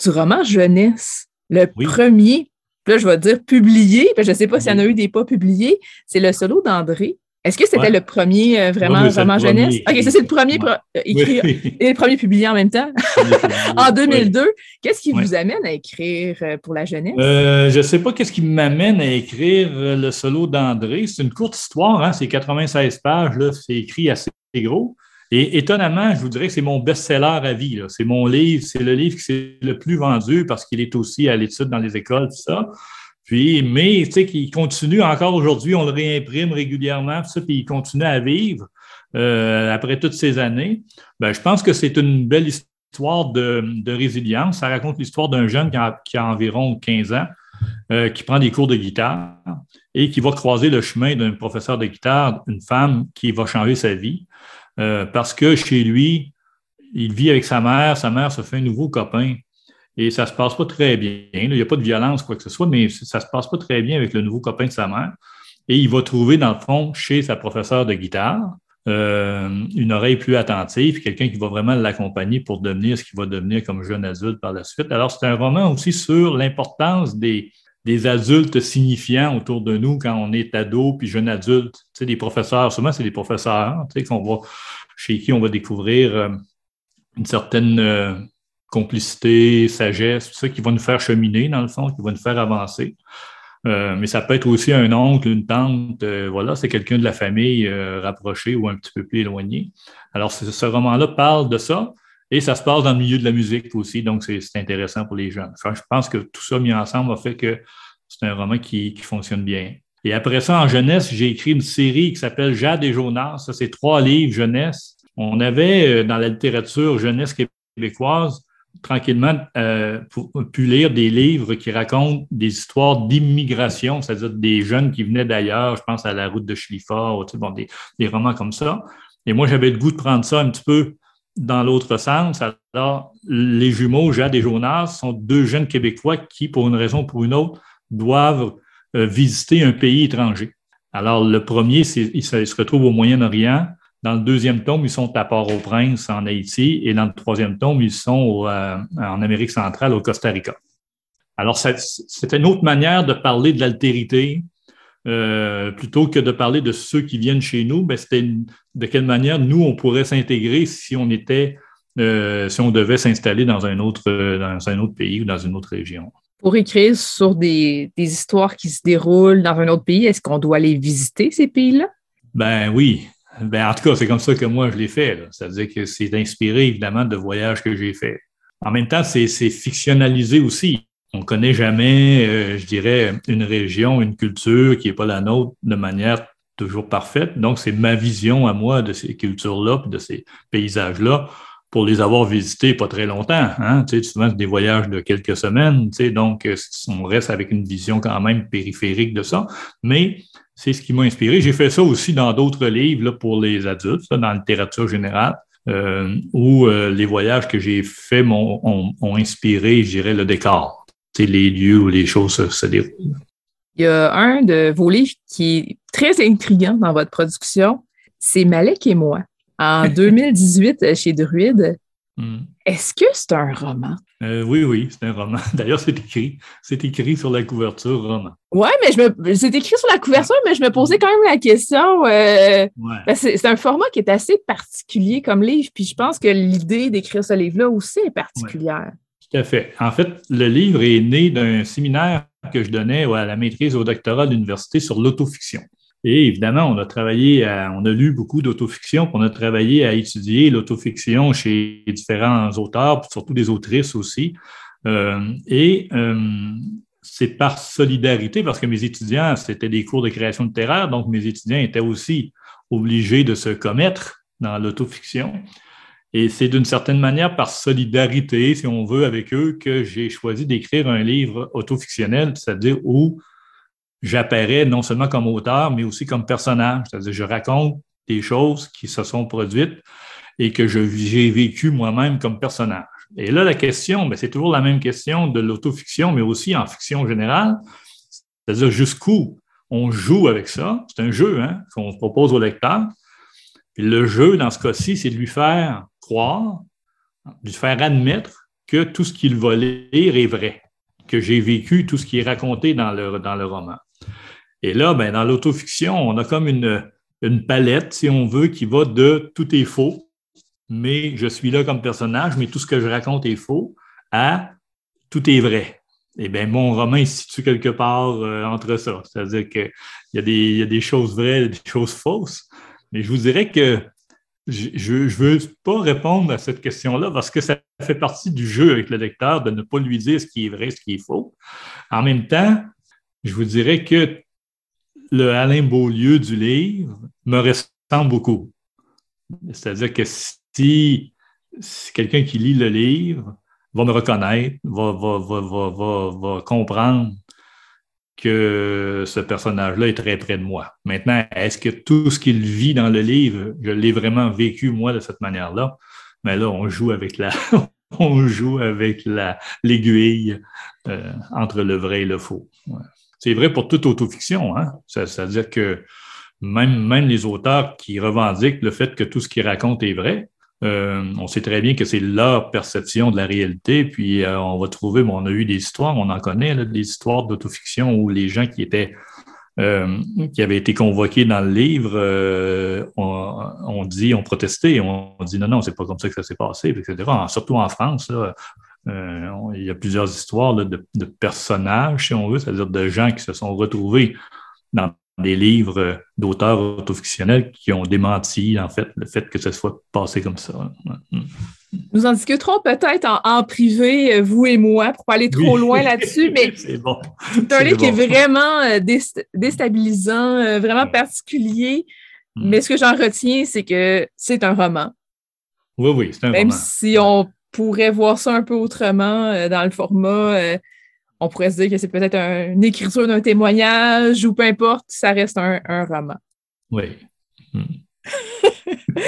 du roman jeunesse, le premier, là je vais dire publié, je ne sais pas s'il y en a eu des pas publiés, c'est le solo d'André. Est-ce que c'était le premier euh, vraiment roman jeunesse? OK, ça c'est le premier euh, écrit et le premier publié en même temps, en 2002. Qu'est-ce qui vous amène à écrire euh, pour la jeunesse? je ne sais pas qu'est-ce qui m'amène à écrire le solo d'André. C'est une courte histoire, hein? c'est 96 pages, c'est écrit assez gros. Et étonnamment, je vous dirais que c'est mon best-seller à vie. C'est mon livre, c'est le livre qui s'est le plus vendu parce qu'il est aussi à l'étude dans les écoles, tout ça. Puis, mais, tu sais, qu'il continue encore aujourd'hui, on le réimprime régulièrement, ça, puis il continue à vivre euh, après toutes ces années. Ben, je pense que c'est une belle histoire de, résilience. Ça raconte l'histoire d'un jeune qui a, qui a, environ 15 ans, euh, qui prend des cours de guitare et qui va croiser le chemin d'un professeur de guitare, une femme qui va changer sa vie, euh, parce que chez lui, il vit avec sa mère, sa mère se fait un nouveau copain et ça se passe pas très bien. Il n'y a pas de violence, quoi que ce soit, mais ça se passe pas très bien avec le nouveau copain de sa mère. Et il va trouver, dans le fond, chez sa professeure de guitare, euh, une oreille plus attentive, quelqu'un qui va vraiment l'accompagner pour devenir ce qu'il va devenir comme jeune adulte par la suite. Alors, c'est un roman aussi sur l'importance des, des adultes signifiants autour de nous quand on est ado puis jeune adulte. Tu sais, des professeurs, souvent c'est des professeurs, tu sais, chez qui on va découvrir euh, une certaine euh, complicité, sagesse, tout ça qui va nous faire cheminer, dans le fond, qui va nous faire avancer. Euh, mais ça peut être aussi un oncle, une tante, voilà, c'est quelqu'un de la famille rapproché ou un petit peu plus éloigné. Alors, ce roman-là parle de ça et ça se passe dans le milieu de la musique aussi, donc c'est intéressant pour les jeunes. je pense que tout ça mis ensemble a fait que c'est un roman qui, fonctionne bien. Et après ça, en jeunesse, j'ai écrit une série qui s'appelle Jade et Jonas. Ça, c'est trois livres jeunesse. On avait dans la littérature jeunesse québécoise tranquillement euh, pu lire des livres qui racontent des histoires d'immigration, c'est-à-dire des jeunes qui venaient d'ailleurs, je pense à la route de Schliffer, bon, des, des, romans comme ça. Et moi, j'avais le goût de prendre ça un petit peu dans l'autre sens. Alors, les jumeaux Jade et Jonas sont deux jeunes Québécois qui, pour une raison ou pour une autre, doivent euh, visiter un pays étranger. Alors, le premier, il se retrouve au Moyen-Orient Dans le deuxième tome, ils sont à Port-au-Prince, en Haïti, et dans le troisième tome, ils sont en Amérique centrale, au Costa Rica. Alors, c'est une autre manière de parler de l'altérité, euh, plutôt que de parler de ceux qui viennent chez nous, ben, c'était de quelle manière nous, on pourrait s'intégrer si on était, euh, si on devait s'installer dans un autre, dans un autre pays ou dans une autre région. Pour écrire sur des, des histoires qui se déroulent dans un autre pays, est-ce qu'on doit aller visiter ces pays-là? Ben oui. Ben, en tout cas, c'est comme ça que moi, je l'ai fait. C'est-à-dire que c'est inspiré, évidemment, de voyages que j'ai faits. En même temps, c'est fictionnalisé aussi on ne connaît jamais, euh, je dirais, une région, une culture qui n'est pas la nôtre de manière toujours parfaite. Donc, c'est ma vision à moi de ces cultures-là, de ces paysages-là, pour les avoir visités pas très longtemps. Hein? Tu sais, souvent, c'est des voyages de quelques semaines. Tu sais, donc, euh, on reste avec une vision quand même périphérique de ça. Mais c'est ce qui m'a inspiré. J'ai fait ça aussi dans d'autres livres là, pour les adultes, dans la littérature générale. Euh, où les voyages que j'ai faits m'ont ont inspiré, je dirais, le décor les lieux où les choses se, déroulent. Il y a un de vos livres qui est très intriguant dans votre production, c'est Malek et moi, en 2018 chez Druide. Hmm. Est-ce que c'est un roman? Euh, oui, oui, c'est un roman. D'ailleurs, c'est écrit. C'est écrit sur la couverture roman. Oui, mais je me, c'est écrit sur la couverture, mais je me posais quand même la question. Euh, c'est, un format qui est assez particulier comme livre, puis je pense que l'idée d'écrire ce livre-là aussi est particulière. Tout à fait. En fait, le livre est né d'un séminaire que je donnais à la maîtrise au doctorat de l'université sur l'autofiction. Et évidemment, on a travaillé, on a lu beaucoup d'autofiction, on a travaillé à étudier l'autofiction chez différents auteurs, surtout des autrices aussi. Euh, et euh, c'est par solidarité, parce que mes étudiants, c'était des cours de création littéraire, donc mes étudiants étaient aussi obligés de se commettre dans l'autofiction. Et c'est d'une certaine manière par solidarité, si on veut, avec eux, que j'ai choisi d'écrire un livre autofictionnel, c'est-à-dire où j'apparais non seulement comme auteur, mais aussi comme personnage. C'est-à-dire je raconte des choses qui se sont produites et que j'ai vécu moi-même comme personnage. Et là, la question, ben, c'est toujours la même question de l'autofiction, mais aussi en fiction générale, c'est-à-dire jusqu'où on joue avec ça? C'est un jeu hein, qu'on propose au lecteur. Et le jeu, dans ce cas-ci, c'est de lui faire croire, de faire admettre que tout ce qu'il va lire est vrai, que j'ai vécu tout ce qui est raconté dans le, dans le roman. Et là, ben, dans l'autofiction, on a comme une, une palette, si on veut, qui va de tout est faux, mais je suis là comme personnage, mais tout ce que je raconte est faux, à tout est vrai. Eh bien, mon roman se situe quelque part euh, entre ça. C'est-à-dire qu'il y, y, a des choses vraies, des choses fausses. Mais je vous dirais que je ne veux pas répondre à cette question-là parce que ça fait partie du jeu avec le lecteur de ne pas lui dire ce qui est vrai, ce qui est faux. En même temps, je vous dirais que le Alain Beaulieu du livre me ressemble beaucoup. C'est-à-dire que si, quelqu'un qui lit le livre va me reconnaître, va, va comprendre que ce personnage-là est très près de moi. Maintenant, est-ce que tout ce qu'il vit dans le livre, je l'ai vraiment vécu moi de cette manière-là? Mais là, on joue avec la, on joue avec la, l'aiguille euh, entre le vrai et le faux. C'est vrai pour toute autofiction, hein? C'est-à-dire que même, même les auteurs qui revendiquent le fait que tout ce qu'ils racontent est vrai, euh, on sait très bien que c'est leur perception de la réalité, puis euh, on va trouver, on a eu des histoires, on en connaît, des histoires d'autofiction où les gens qui étaient euh, qui avaient été convoqués dans le livre ont, dit, ont protesté, on dit non, non, c'est pas comme ça que ça s'est passé, etc. surtout en France, il y a plusieurs histoires de, de, personnages, si on veut, c'est-à-dire de gens qui se sont retrouvés dans des livres d'auteurs autofictionnels qui ont démenti, en fait, le fait que ça soit passé comme ça. Nous en discuterons peut-être en, privé, euh, vous et moi, pour pas aller trop loin là-dessus, mais c'est bon. un livre qui est vraiment euh, déstabilisant, euh, vraiment particulier. Hmm. Mais ce que j'en retiens, c'est que c'est un roman. Oui, oui, c'est un roman. Même si on pourrait voir ça un peu autrement dans le format on pourrait se dire que c'est peut-être une écriture d'un témoignage ou peu importe, ça reste un, roman. Oui. Hmm.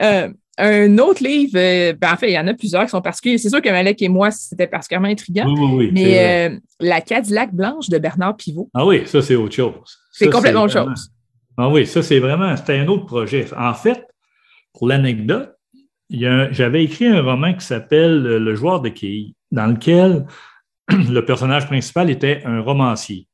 Euh, un autre livre, euh, ben, en fait, il y en a plusieurs qui sont particuliers. C'est sûr que Malek et moi, c'était particulièrement intriguant. Oui, oui, oui, mais euh, La Cadillac Blanche de Bernard Pivot. Ah oui, ça, c'est autre chose. C'est complètement autre chose. Ah oui, ça, c'est vraiment, c'était un autre projet. En fait, pour l'anecdote, j'avais écrit un roman qui s'appelle Le joueur de quilles, dans lequel le personnage principal était un romancier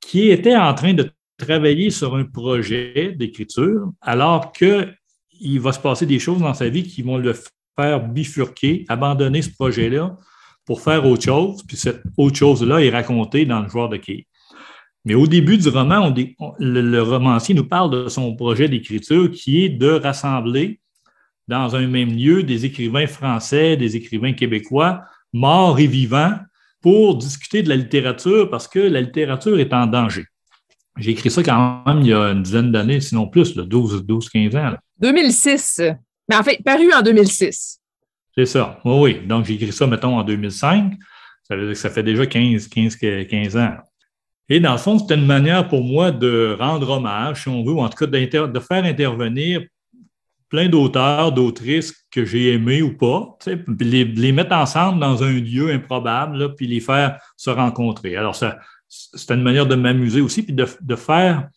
qui était en train de travailler sur un projet d'écriture alors qu'il va se passer des choses dans sa vie qui vont le faire bifurquer, abandonner ce projet-là pour faire autre chose. Puis cette autre chose-là est racontée dans le joueur de quilles. Mais au début du roman, le, romancier nous parle de son projet d'écriture qui est de rassembler dans un même lieu des écrivains français, des écrivains québécois, morts et vivants, pour discuter de la littérature parce que la littérature est en danger. J'ai écrit ça quand même il y a une dizaine d'années, sinon plus, 12, 12, 15 ans. 2006. Mais en fait, paru en 2006. C'est ça. Oui, oui. Donc, j'ai écrit ça, mettons, en 2005. Ça veut dire que ça fait déjà 15, 15, 15 ans. Et dans le fond, c'était une manière pour moi de rendre hommage, si on veut, ou en tout cas de faire intervenir plein d'auteurs, d'autrices que j'ai aimés ou pas, les, les, mettre ensemble dans un lieu improbable, puis les faire se rencontrer. Alors, c'était une manière de m'amuser aussi, puis de, faire,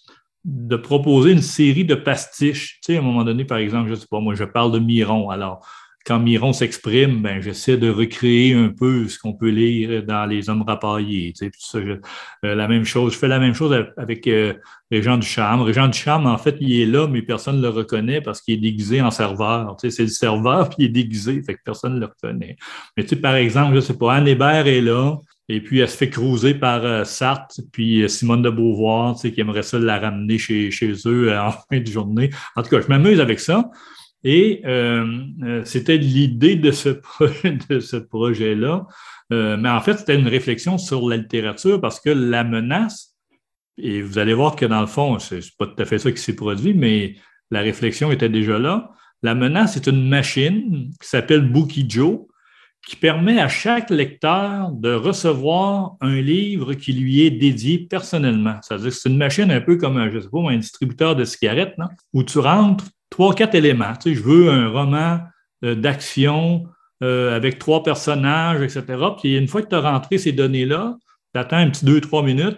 de proposer une série de pastiches. Tu à un moment donné, par exemple, je ne sais pas, moi, je parle de Miron. Alors, quand Miron s'exprime, ben, j'essaie de recréer un peu ce qu'on peut lire dans Les Hommes rapaillés. Tu sais, euh, la même chose, je fais la même chose avec euh, Régent Ducharme. Régent Ducharme, en fait, il est là, mais personne ne le reconnaît parce qu'il est déguisé en serveur. Tu sais, c'est le serveur, puis il est déguisé, fait que personne ne le reconnaît. Mais tu sais, par exemple, je sais pas, Anne Hébert est là, et puis elle se fait cruiser par euh, Sartre, puis euh, Simone de Beauvoir, tu sais, qui aimerait ça la ramener chez, chez eux en fin de journée. En tout cas, je m'amuse avec ça. Et euh, euh, c'était l'idée de ce, projet-là. Euh, mais en fait, c'était une réflexion sur la littérature parce que la menace, et vous allez voir que dans le fond, c'est pas tout à fait ça qui s'est produit, mais la réflexion était déjà là. La menace est une machine qui s'appelle Bookiejo, qui permet à chaque lecteur de recevoir un livre qui lui est dédié personnellement. C'est-à-dire que c'est une machine un peu comme, je sais pas, un distributeur de cigarettes, non? où tu rentres, trois, quatre éléments. Tu sais, je veux un roman euh, d'action euh, avec trois personnages, etc. Puis une fois que tu as rentré ces données-là, tu attends un petit deux, trois minutes,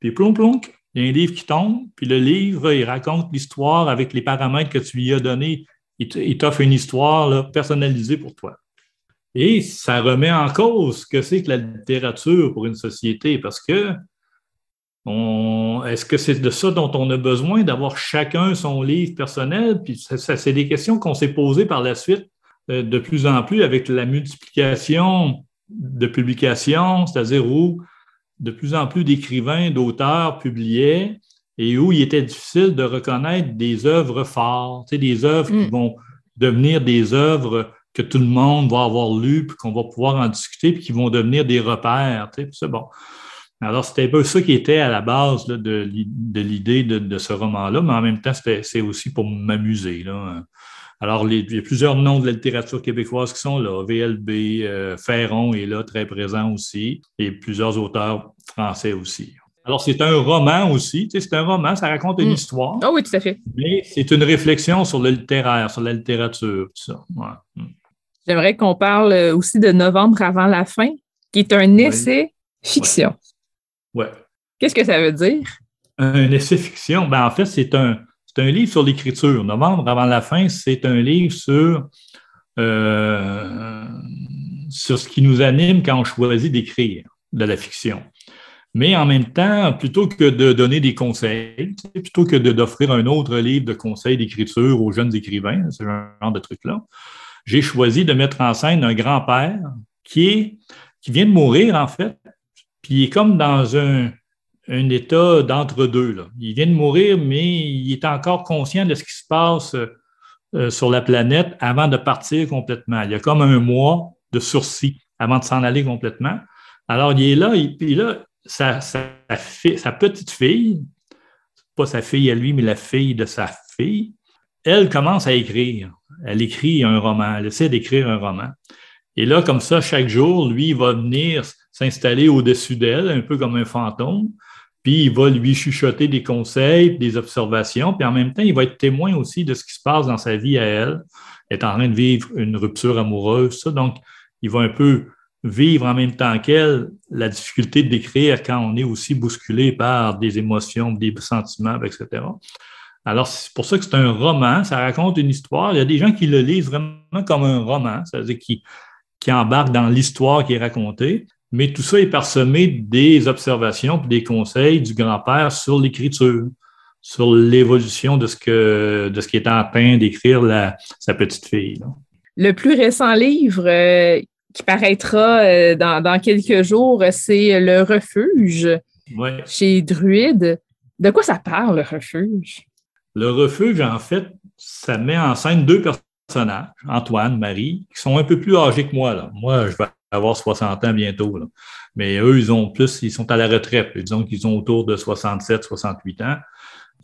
puis plomb, plomb, il y a un livre qui tombe, puis le livre, il raconte l'histoire avec les paramètres que tu lui as donnés. Il t'offre une histoire personnalisée pour toi. Et ça remet en cause ce que c'est que la littérature pour une société, parce que est-ce que c'est de ça dont on a besoin, d'avoir chacun son livre personnel? Puis ça, c'est des questions qu'on s'est posées par la suite euh, de plus en plus avec la multiplication de publications, c'est-à-dire où de plus en plus d'écrivains, d'auteurs publiaient et où il était difficile de reconnaître des œuvres fortes, des œuvres qui mm. vont devenir des œuvres que tout le monde va avoir lues, puis qu'on va pouvoir en discuter, puis qui vont devenir des repères. C'est bon. Alors, c'était un peu ça qui était à la base de, l'idée de, ce roman-là, mais en même temps, c'est aussi pour m'amuser. Alors, il y a plusieurs noms de la littérature québécoise qui sont là. VLB, euh, Ferron est là, très présent aussi, et plusieurs auteurs français aussi. Alors, c'est un roman aussi. c'est un roman, ça raconte une mm. histoire. Ah oui, tout à fait. Mais c'est une réflexion sur le littéraire, sur la littérature, tout ça. Mm. J'aimerais qu'on parle aussi de Novembre avant la fin, qui est un essai fiction. Ouais. Qu'est-ce que ça veut dire? Un essai fiction. Ben, en fait, c'est un, un livre sur l'écriture. Novembre avant la fin, c'est un livre sur, euh, sur ce qui nous anime quand on choisit d'écrire de la fiction. Mais en même temps, plutôt que de donner des conseils, plutôt que d'offrir un autre livre de conseils d'écriture aux jeunes écrivains, ce genre de truc-là, j'ai choisi de mettre en scène un grand-père qui, est, qui vient de mourir, en fait, puis il est comme dans un, état d'entre-deux. Il vient de mourir, mais il est encore conscient de ce qui se passe euh, sur la planète avant de partir complètement. Il y a comme un mois de sursis avant de s'en aller complètement. Alors, il est là, et puis là, sa, sa, sa petite fille, pas sa fille à lui, mais la fille de sa fille, elle commence à écrire. Elle écrit un roman, elle essaie d'écrire un roman. Et là, comme ça, chaque jour, lui, il va venir s'installer au-dessus d'elle, un peu comme un fantôme, puis il va lui chuchoter des conseils, des observations, puis en même temps, il va être témoin aussi de ce qui se passe dans sa vie à elle. Elle est en train de vivre une rupture amoureuse, ça. Donc, il va un peu vivre en même temps qu'elle la difficulté d'écrire quand on est aussi bousculé par des émotions, des sentiments, etc. Alors, c'est pour ça que c'est un roman, ça raconte une histoire. Il y a des gens qui le lisent vraiment comme un roman, c'est-à-dire qui, qui embarquent dans l'histoire qui est racontée, mais tout ça est parsemé des observations et des conseils du grand-père sur l'écriture, sur l'évolution de ce que de ce qui est en train d'écrire sa petite fille. Le plus récent livre euh, qui paraîtra euh, dans, quelques jours, c'est Le Refuge chez Druide. De quoi ça parle, Le Refuge? Le Refuge, en fait, ça met en scène deux personnages, Antoine, Marie, qui sont un peu plus âgés que moi. Là. Moi, je vais avoir 60 ans bientôt. Mais eux, ils ont plus, ils sont à la retraite. Disons qu'ils ont autour de 67, 68 ans.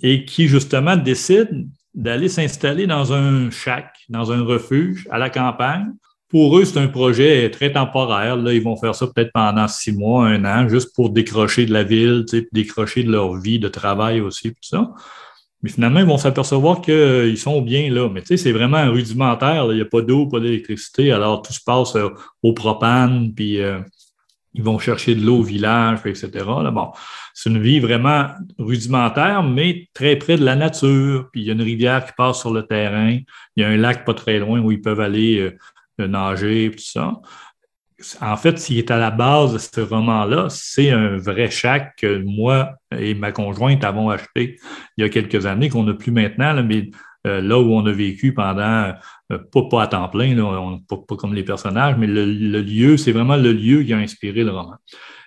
Et qui, justement, décident d'aller s'installer dans un chac, dans un refuge à la campagne. Pour eux, c'est un projet très temporaire. Là, ils vont faire ça peut-être pendant six mois, un an, juste pour décrocher de la ville, décrocher de leur vie de travail aussi, tout ça. Mais finalement, ils vont s'apercevoir qu'ils sont bien là. Mais tu sais, c'est vraiment rudimentaire. Il n'y a pas d'eau, pas d'électricité. Alors, tout se passe euh, au propane, puis euh, ils vont chercher de l'eau au village, etc. Là, bon, c'est une vie vraiment rudimentaire, mais très près de la nature. Puis il y a une rivière qui passe sur le terrain. Il y a un lac pas très loin où ils peuvent aller euh, nager, tout ça en fait, ce qui est à la base de ce roman-là, c'est un vrai chac que moi et ma conjointe avons acheté il y a quelques années, qu'on n'a plus maintenant, mais euh, là où on a vécu pendant, euh, pas, à temps plein, pas, comme les personnages, mais le, lieu, c'est vraiment le lieu qui a inspiré le roman.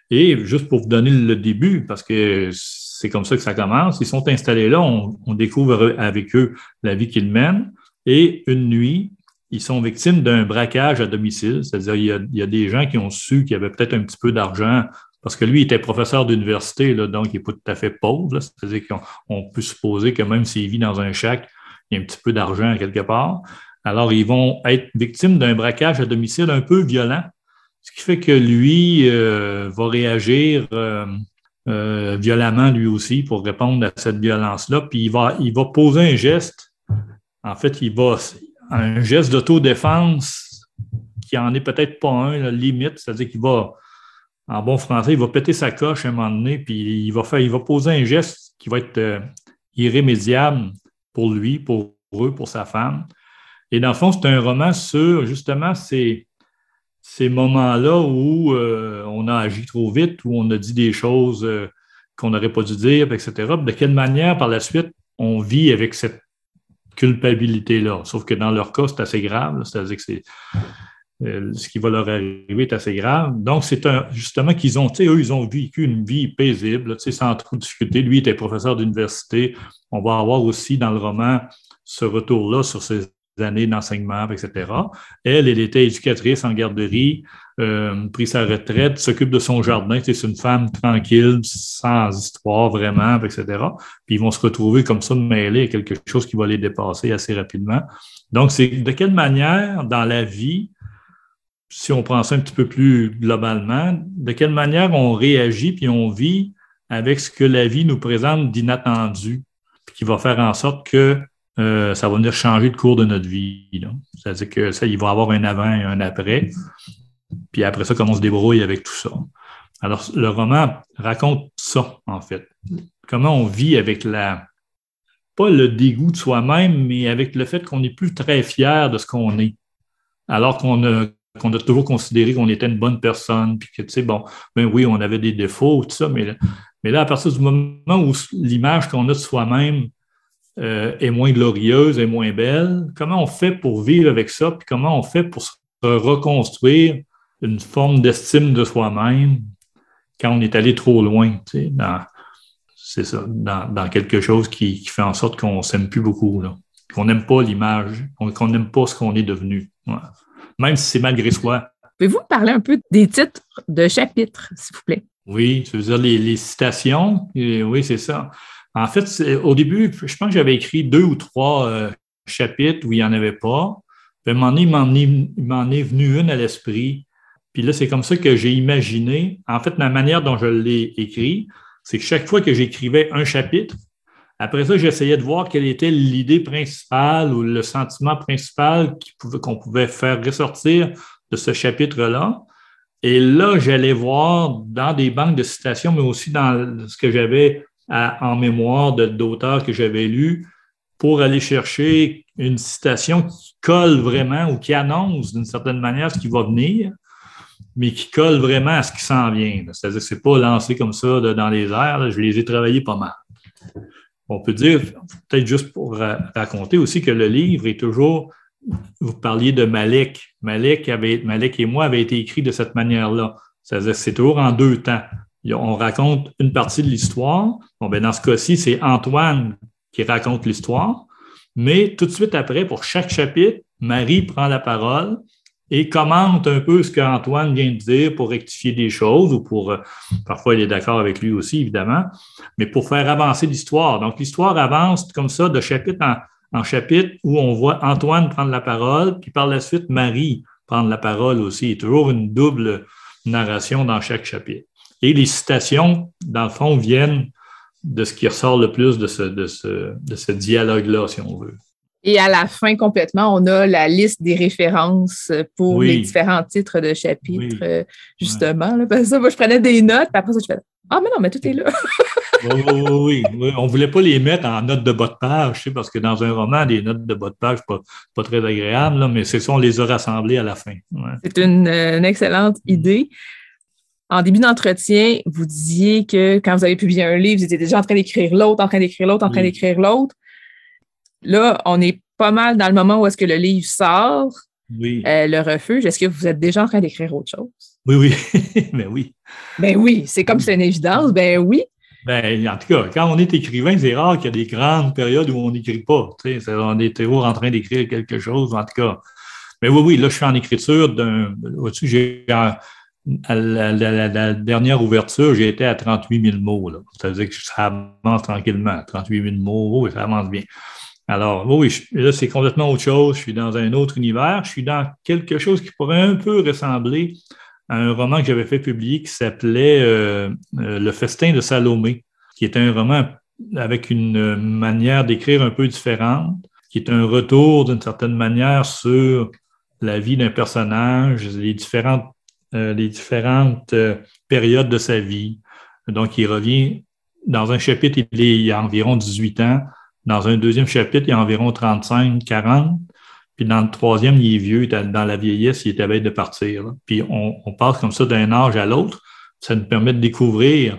Et juste pour vous donner le début, parce que c'est comme ça que ça commence, ils sont installés là, on découvre avec eux la vie qu'ils mènent. Et une nuit, ils sont victimes d'un braquage à domicile, c'est-à-dire il, y a, des gens qui ont su qu'il y avait peut-être un petit peu d'argent parce que lui il était professeur d'université, donc il n'est pas tout à fait pauvre. C'est-à-dire qu'on peut supposer que même s'il vit dans un chac, il y a un petit peu d'argent quelque part. Alors, ils vont être victimes d'un braquage à domicile un peu violent, ce qui fait que lui euh, va réagir euh, euh, violemment lui aussi pour répondre à cette violence-là. Puis il va, il va poser un geste. En fait, il va, un geste d'autodéfense qui en est peut-être pas un, la limite, c'est-à-dire qu'il va, en bon français, il va péter sa coche à un moment donné, puis il va, faire, il va poser un geste qui va être euh, irrémédiable pour lui, pour eux, pour sa femme. Et dans le fond, c'est un roman sur justement ces, ces moments-là où euh, on a agi trop vite, où on a dit des choses euh, qu'on n'aurait pas dû dire, etc. De quelle manière, par la suite, on vit avec cette culpabilité-là. Sauf que dans leur cas, c'est assez grave. C'est-à-dire que c'est euh, ce qui va leur arriver est assez grave. Donc, c'est un, justement qu'ils ont, eux, ils ont vécu une vie paisible, sans trop discuter. Lui était professeur d'université. On va avoir aussi dans le roman ce retour-là sur ses années d'enseignement, etc. Elle, elle était éducatrice en garderie, euh, pris sa retraite, s'occupe de son jardin. C'est une femme tranquille, sans histoire vraiment, etc. Puis ils vont se retrouver comme ça mêlés à quelque chose qui va les dépasser assez rapidement. Donc, c'est de quelle manière dans la vie, si on prend ça un petit peu plus globalement, de quelle manière on réagit puis on vit avec ce que la vie nous présente d'inattendu, puis qui va faire en sorte que euh, ça va venir changer le cours de notre vie. C'est-à-dire que ça, il va y avoir un avant et un après. Puis après ça, comment on se débrouille avec tout ça. Alors, le roman raconte ça, en fait. Comment on vit avec la, pas le dégoût de soi-même, mais avec le fait qu'on n'est plus très fier de ce qu'on est. Alors qu'on a, a toujours considéré qu'on était une bonne personne, puis que, tu sais, bon, ben oui, on avait des défauts, tout ça, mais, mais là, à partir du moment où l'image qu'on a de soi-même euh, est moins glorieuse, est moins belle, comment on fait pour vivre avec ça, puis comment on fait pour se reconstruire une forme d'estime de soi-même quand on est allé trop loin, tu sais, dans, c'est ça, dans, quelque chose qui, fait en sorte qu'on s'aime plus beaucoup, qu'on n'aime pas l'image, qu'on n'aime pas ce qu'on est devenu, même si c'est malgré soi. Pouvez-vous parler un peu des titres de chapitres, s'il vous plaît? Oui, tu veux dire les, citations? oui, c'est ça. En fait, au début, je pense que j'avais écrit deux ou trois euh, chapitres où il n'y en avait pas. Puis un moment il m'en est venu une à l'esprit puis là, c'est comme ça que j'ai imaginé. En fait, la manière dont je l'ai écrit, c'est que chaque fois que j'écrivais un chapitre, après ça, j'essayais de voir quelle était l'idée principale ou le sentiment principal qu'on pouvait, faire ressortir de ce chapitre-là. Et là, j'allais voir dans des banques de citations, mais aussi dans ce que j'avais en mémoire d'auteurs que j'avais lus, pour aller chercher une citation qui colle vraiment ou qui annonce d'une certaine manière ce qui va venir, mais qui colle vraiment à ce qui s'en vient. C'est-à-dire que ce n'est pas lancé comme ça dans les airs. Je les ai travaillés pas mal. On peut dire, peut-être juste pour raconter aussi que le livre est toujours, vous parliez de Malek. Malek, avait, Malek et moi avaient été écrits de cette manière-là. C'est-à-dire que c'est toujours en deux temps. On raconte une partie de l'histoire. Bon, ben dans ce cas-ci, c'est Antoine qui raconte l'histoire. Mais tout de suite après, pour chaque chapitre, Marie prend la parole et commente un peu ce qu'Antoine vient de dire pour rectifier des choses ou pour, euh, parfois il est d'accord avec lui aussi, évidemment, mais pour faire avancer l'histoire. Donc l'histoire avance comme ça de chapitre en, chapitre où on voit Antoine prendre la parole, puis par la suite Marie prendre la parole aussi. Il y a toujours une double narration dans chaque chapitre. Et les citations, dans le fond, viennent de ce qui ressort le plus de ce, de ce, de ce dialogue-là, si on veut. Et à la fin, complètement, on a la liste des références pour les différents titres de chapitres, euh, justement. parce que ça, moi, je prenais des notes, puis après ça, je fais Ah, mais non, mais tout est là. oui, oui, On ne voulait pas les mettre en notes de bas de page, parce que dans un roman, des notes de bas de page, pas, pas très agréables, mais c'est ça, on les a rassemblées à la fin. C'est une, une, excellente idée. En début d'entretien, vous disiez que quand vous avez publié un livre, vous étiez déjà en train d'écrire l'autre, en train d'écrire l'autre, en train d'écrire l'autre. Là, on est pas mal dans le moment où est-ce que le livre sort, oui. Euh, le refuge. Est-ce que vous êtes déjà en train d'écrire autre chose? Oui, oui. ben oui. Ben oui, c'est comme c'est une évidence. Ben oui. Ben, en tout cas, quand on est écrivain, c'est rare qu'il y a des grandes périodes où on n'écrit pas. On est toujours en train d'écrire quelque chose, en tout cas. Mais oui, oui, là, je suis en écriture d'un. J'ai à la, dernière ouverture, été à 38 000 mots. C'est-à-dire que ça avance tranquillement. 38 000 mots, oui, ça avance bien. Alors, oui, là, c'est complètement autre chose. Je suis dans un autre univers. Je suis dans quelque chose qui pourrait un peu ressembler à un roman que j'avais fait publier qui s'appelait euh, euh, Le festin de Salomé, qui est un roman avec une manière d'écrire un peu différente, qui est un retour d'une certaine manière sur la vie d'un personnage, les différentes, euh, les différentes périodes de sa vie. Donc, il revient dans un chapitre, il, est, il a environ 18 ans. Dans un deuxième chapitre, il a environ 35, 40. Puis dans le troisième, il est vieux, dans la vieillesse, il était à de partir. Puis on, passe comme ça d'un âge à l'autre. Ça nous permet de découvrir,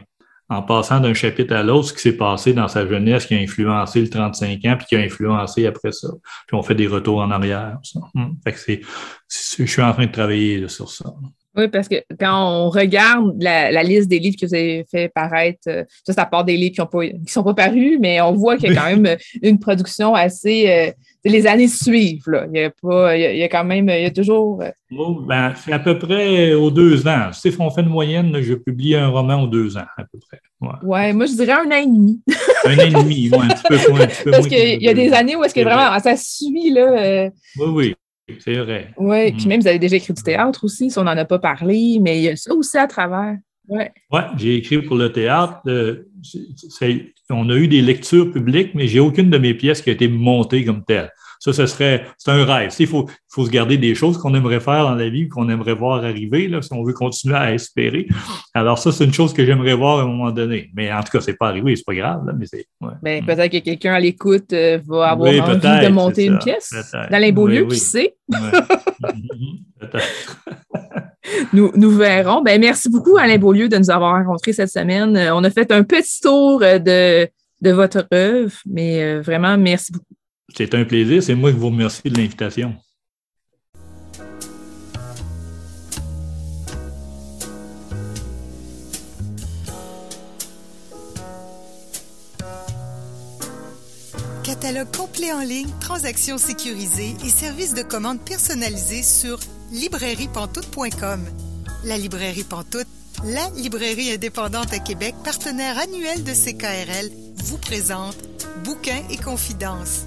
en passant d'un chapitre à l'autre, ce qui s'est passé dans sa jeunesse qui a influencé le 35 ans, puis qui a influencé après ça. Puis on fait des retours en arrière. Hum. Fait que c'est, je suis en train de travailler sur ça. Oui, parce que quand on regarde la, liste des livres que vous avez fait paraître, euh, ça, ça part des livres qui ne sont pas parus, mais on voit qu'il y a quand même une production assez. Euh, les années suivent. Là. Il, y a pas, il, y a, quand même, il y a toujours. Euh, oh, ben, c'est à peu près aux deux ans. Si on fait une moyenne, je publie un roman aux deux ans, à peu près. Oui, ouais, moi, je dirais un an et demi. un an et demi, un petit peu, un petit peu Parce qu'il y a des années où est-ce que vraiment ça suit, là. Oui, oui. C'est vrai. Oui, puis mm. même vous avez déjà écrit du théâtre aussi, si on n'en a pas parlé, mais il y a ça aussi à travers. Oui, ouais, j'ai écrit pour le théâtre. Euh, on a eu des lectures publiques, mais j'ai aucune de mes pièces qui a été montée comme telle. Ça, ce serait, c'est un rêve. Il faut, faut se garder des choses qu'on aimerait faire dans la vie, qu'on aimerait voir arriver, là, si on veut continuer à espérer. Alors, ça, c'est une chose que j'aimerais voir à un moment donné. Mais en tout cas, c'est pas arrivé, c'est pas grave, là, mais c'est. Ouais. Ben, peut-être que quelqu'un à l'écoute euh, va avoir envie de monter une pièce. Dans les beaux lieux, qui sait? nous, nous verrons. Ben, merci beaucoup, Alain Beaulieu, de nous avoir rencontrés cette semaine. Euh, on a fait un petit tour euh, de, de votre œuvre, mais vraiment, merci beaucoup. C'est un plaisir. C'est moi qui vous remercie de l'invitation. Catalogue complet en ligne, transactions sécurisées et services de commande personnalisés sur librairiepantoute.com. La librairie Pantoute, la librairie indépendante à Québec, partenaire annuel de CKRL, vous présente Bouquins et confidences.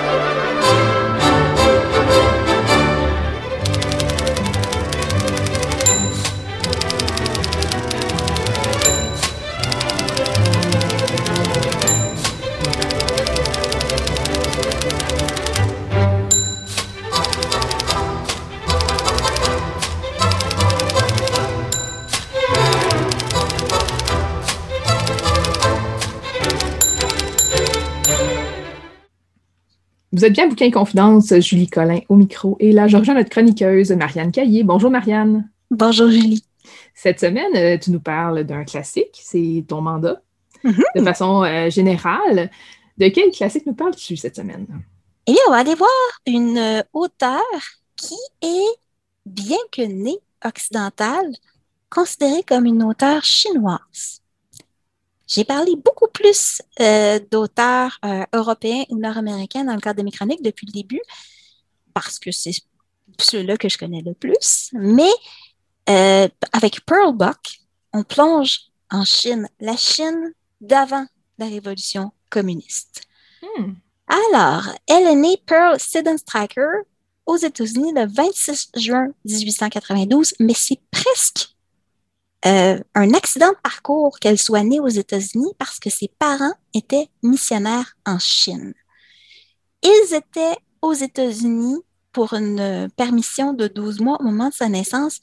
Vous êtes bien Bouquin Confidence, Julie Collin au micro et là, je rejoins notre chroniqueuse Marianne Caillé. Bonjour Marianne. Bonjour Julie. Cette semaine, euh, tu nous parles d'un classique, c'est ton mandat. Mm-hmm. De façon euh, générale, de quel classique nous parles-tu cette semaine? Eh bien, on va aller voir une euh, auteure qui est, bien que née occidentale, considérée comme une auteure chinoise. J'ai parlé beaucoup plus euh, d'auteurs euh, européens ou nord-américains dans le cadre de mes chroniques depuis le début, parce que c'est ceux-là que je connais le plus. Mais euh, avec Pearl Buck, on plonge en Chine, la Chine d'avant la révolution communiste. Hmm. Alors, elle est née Pearl Striker aux États-Unis le 26 juin 1892, mais c'est presque euh, un accident de parcours qu'elle soit née aux États-Unis parce que ses parents étaient missionnaires en Chine. Ils étaient aux États-Unis pour une permission de 12 mois au moment de sa naissance.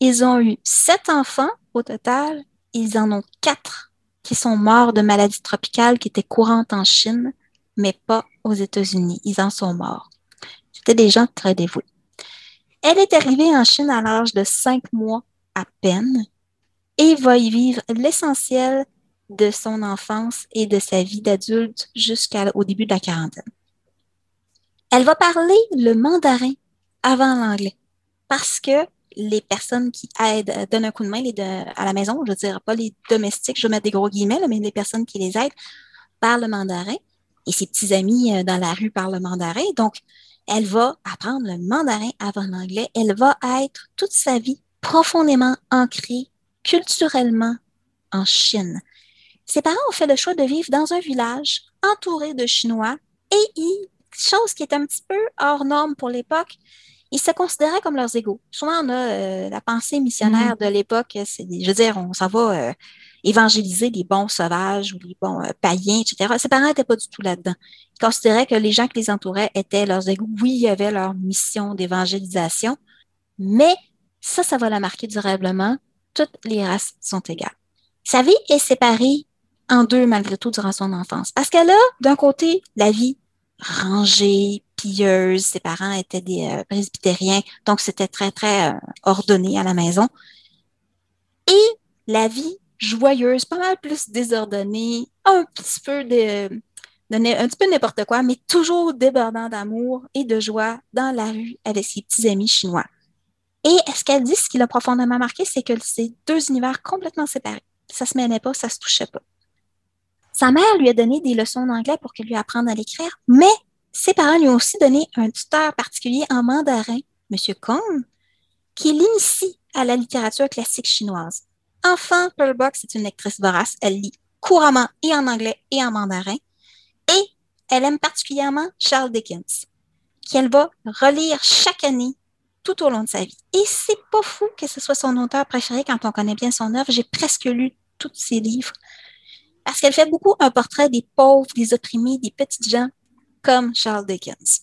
Ils ont eu sept enfants au total. Ils en ont quatre qui sont morts de maladies tropicales qui étaient courantes en Chine, mais pas aux États-Unis. Ils en sont morts. C'était des gens très dévoués. Elle est arrivée en Chine à l'âge de cinq mois à peine et va y vivre l'essentiel de son enfance et de sa vie d'adulte jusqu'au début de la quarantaine. Elle va parler le mandarin avant l'anglais parce que les personnes qui aident, euh, donnent un coup de main à la maison, je ne dirais pas les domestiques, je vais mettre des gros guillemets, mais les personnes qui les aident parlent le mandarin et ses petits amis euh, dans la rue parlent le mandarin. Donc, elle va apprendre le mandarin avant l'anglais. Elle va être toute sa vie profondément ancrée culturellement en Chine. Ses parents ont fait le choix de vivre dans un village entouré de Chinois et, chose qui est un petit peu hors norme pour l'époque, ils se considéraient comme leurs égaux. Souvent, on a euh, la pensée missionnaire mm. de l'époque, c'est, je veux dire, on s'en va euh, évangéliser les bons sauvages ou les bons euh, païens, etc. Ses parents n'étaient pas du tout là-dedans. Ils considéraient que les gens qui les entouraient étaient leurs égaux. Oui, il y avait leur mission d'évangélisation, mais ça, ça va la marquer durablement toutes les races sont égales. Sa vie est séparée en deux malgré tout durant son enfance. Parce qu'elle a, d'un côté, la vie rangée, pieuse, ses parents étaient des euh, presbytériens, donc c'était très, très euh, ordonné à la maison. Et la vie joyeuse, pas mal plus désordonnée, un petit peu de, un petit peu n'importe quoi, mais toujours débordant d'amour et de joie dans la rue avec ses petits amis chinois. Et ce qu'elle dit, ce qui l'a profondément marqué, c'est que c'est deux univers complètement séparés. Ça se mêlait pas, ça se touchait pas. Sa mère lui a donné des leçons d'anglais pour qu'elle lui apprenne à l'écrire, mais ses parents lui ont aussi donné un tuteur particulier en mandarin, M. Kong, qui l'initie à la littérature classique chinoise. Enfant, Pearl Box est une lectrice vorace. Elle lit couramment et en anglais et en mandarin. Et elle aime particulièrement Charles Dickens, qu'elle va relire chaque année tout au long de sa vie. Et c'est pas fou que ce soit son auteur préféré quand on connaît bien son œuvre. J'ai presque lu tous ses livres. Parce qu'elle fait beaucoup un portrait des pauvres, des opprimés, des petits gens, comme Charles Dickens.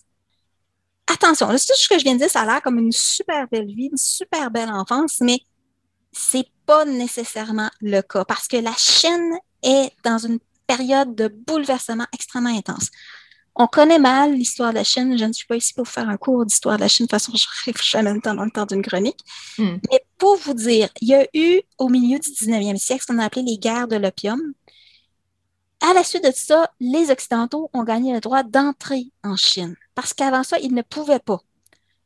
Attention, tout ce que je viens de dire, ça a l'air comme une super belle vie, une super belle enfance, mais c'est pas nécessairement le cas parce que la Chine est dans une période de bouleversement extrêmement intense. On connaît mal l'histoire de la Chine. Je ne suis pas ici pour faire un cours d'histoire de la Chine. De toute façon, je ne jamais le temps dans le temps d'une chronique. Hmm. Mais pour vous dire, il y a eu au milieu du 19e siècle ce qu'on a appelé les guerres de l'opium. À la suite de ça, les Occidentaux ont gagné le droit d'entrer en Chine parce qu'avant ça, ils ne pouvaient pas.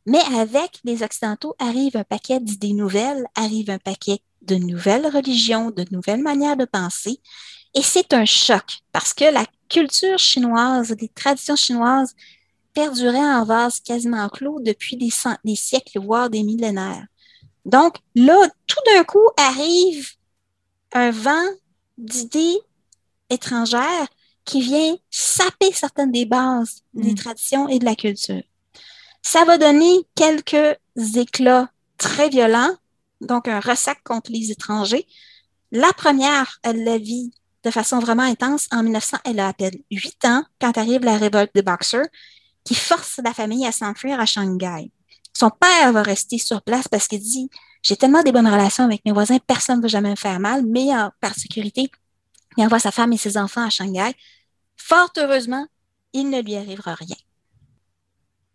Mais avec les Occidentaux arrive un paquet d'idées nouvelles, arrive un paquet de nouvelles religions, de nouvelles manières de penser. Et c'est un choc parce que la culture chinoise, des traditions chinoises perduraient en vase quasiment clos depuis des, des siècles, voire des millénaires. Donc là, tout d'un coup arrive un vent d'idées étrangères qui vient saper certaines des bases des mm. traditions et de la culture. Ça va donner quelques éclats très violents, donc un ressac contre les étrangers. La première, elle la vit de façon vraiment intense. En 1900, elle a à peine 8 ans quand arrive la révolte des Boxers qui force la famille à s'enfuir à Shanghai. Son père va rester sur place parce qu'il dit J'ai tellement des bonnes relations avec mes voisins, personne ne va jamais me faire mal, mais par sécurité, il envoie sa femme et ses enfants à Shanghai. Fort heureusement, il ne lui arrivera rien.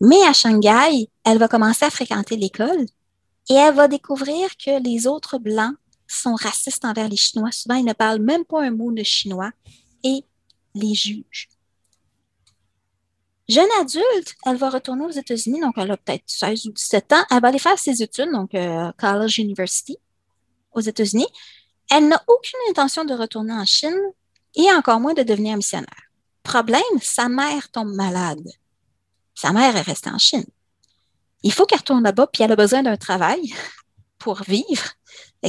Mais à Shanghai, elle va commencer à fréquenter l'école et elle va découvrir que les autres Blancs sont racistes envers les Chinois. Souvent, ils ne parlent même pas un mot de chinois et les jugent. Jeune adulte, elle va retourner aux États-Unis, donc elle a peut-être 16 ou 17 ans. Elle va aller faire ses études, donc euh, College University aux États-Unis. Elle n'a aucune intention de retourner en Chine et encore moins de devenir missionnaire. Problème, sa mère tombe malade. Sa mère est restée en Chine. Il faut qu'elle retourne là-bas, puis elle a besoin d'un travail pour vivre.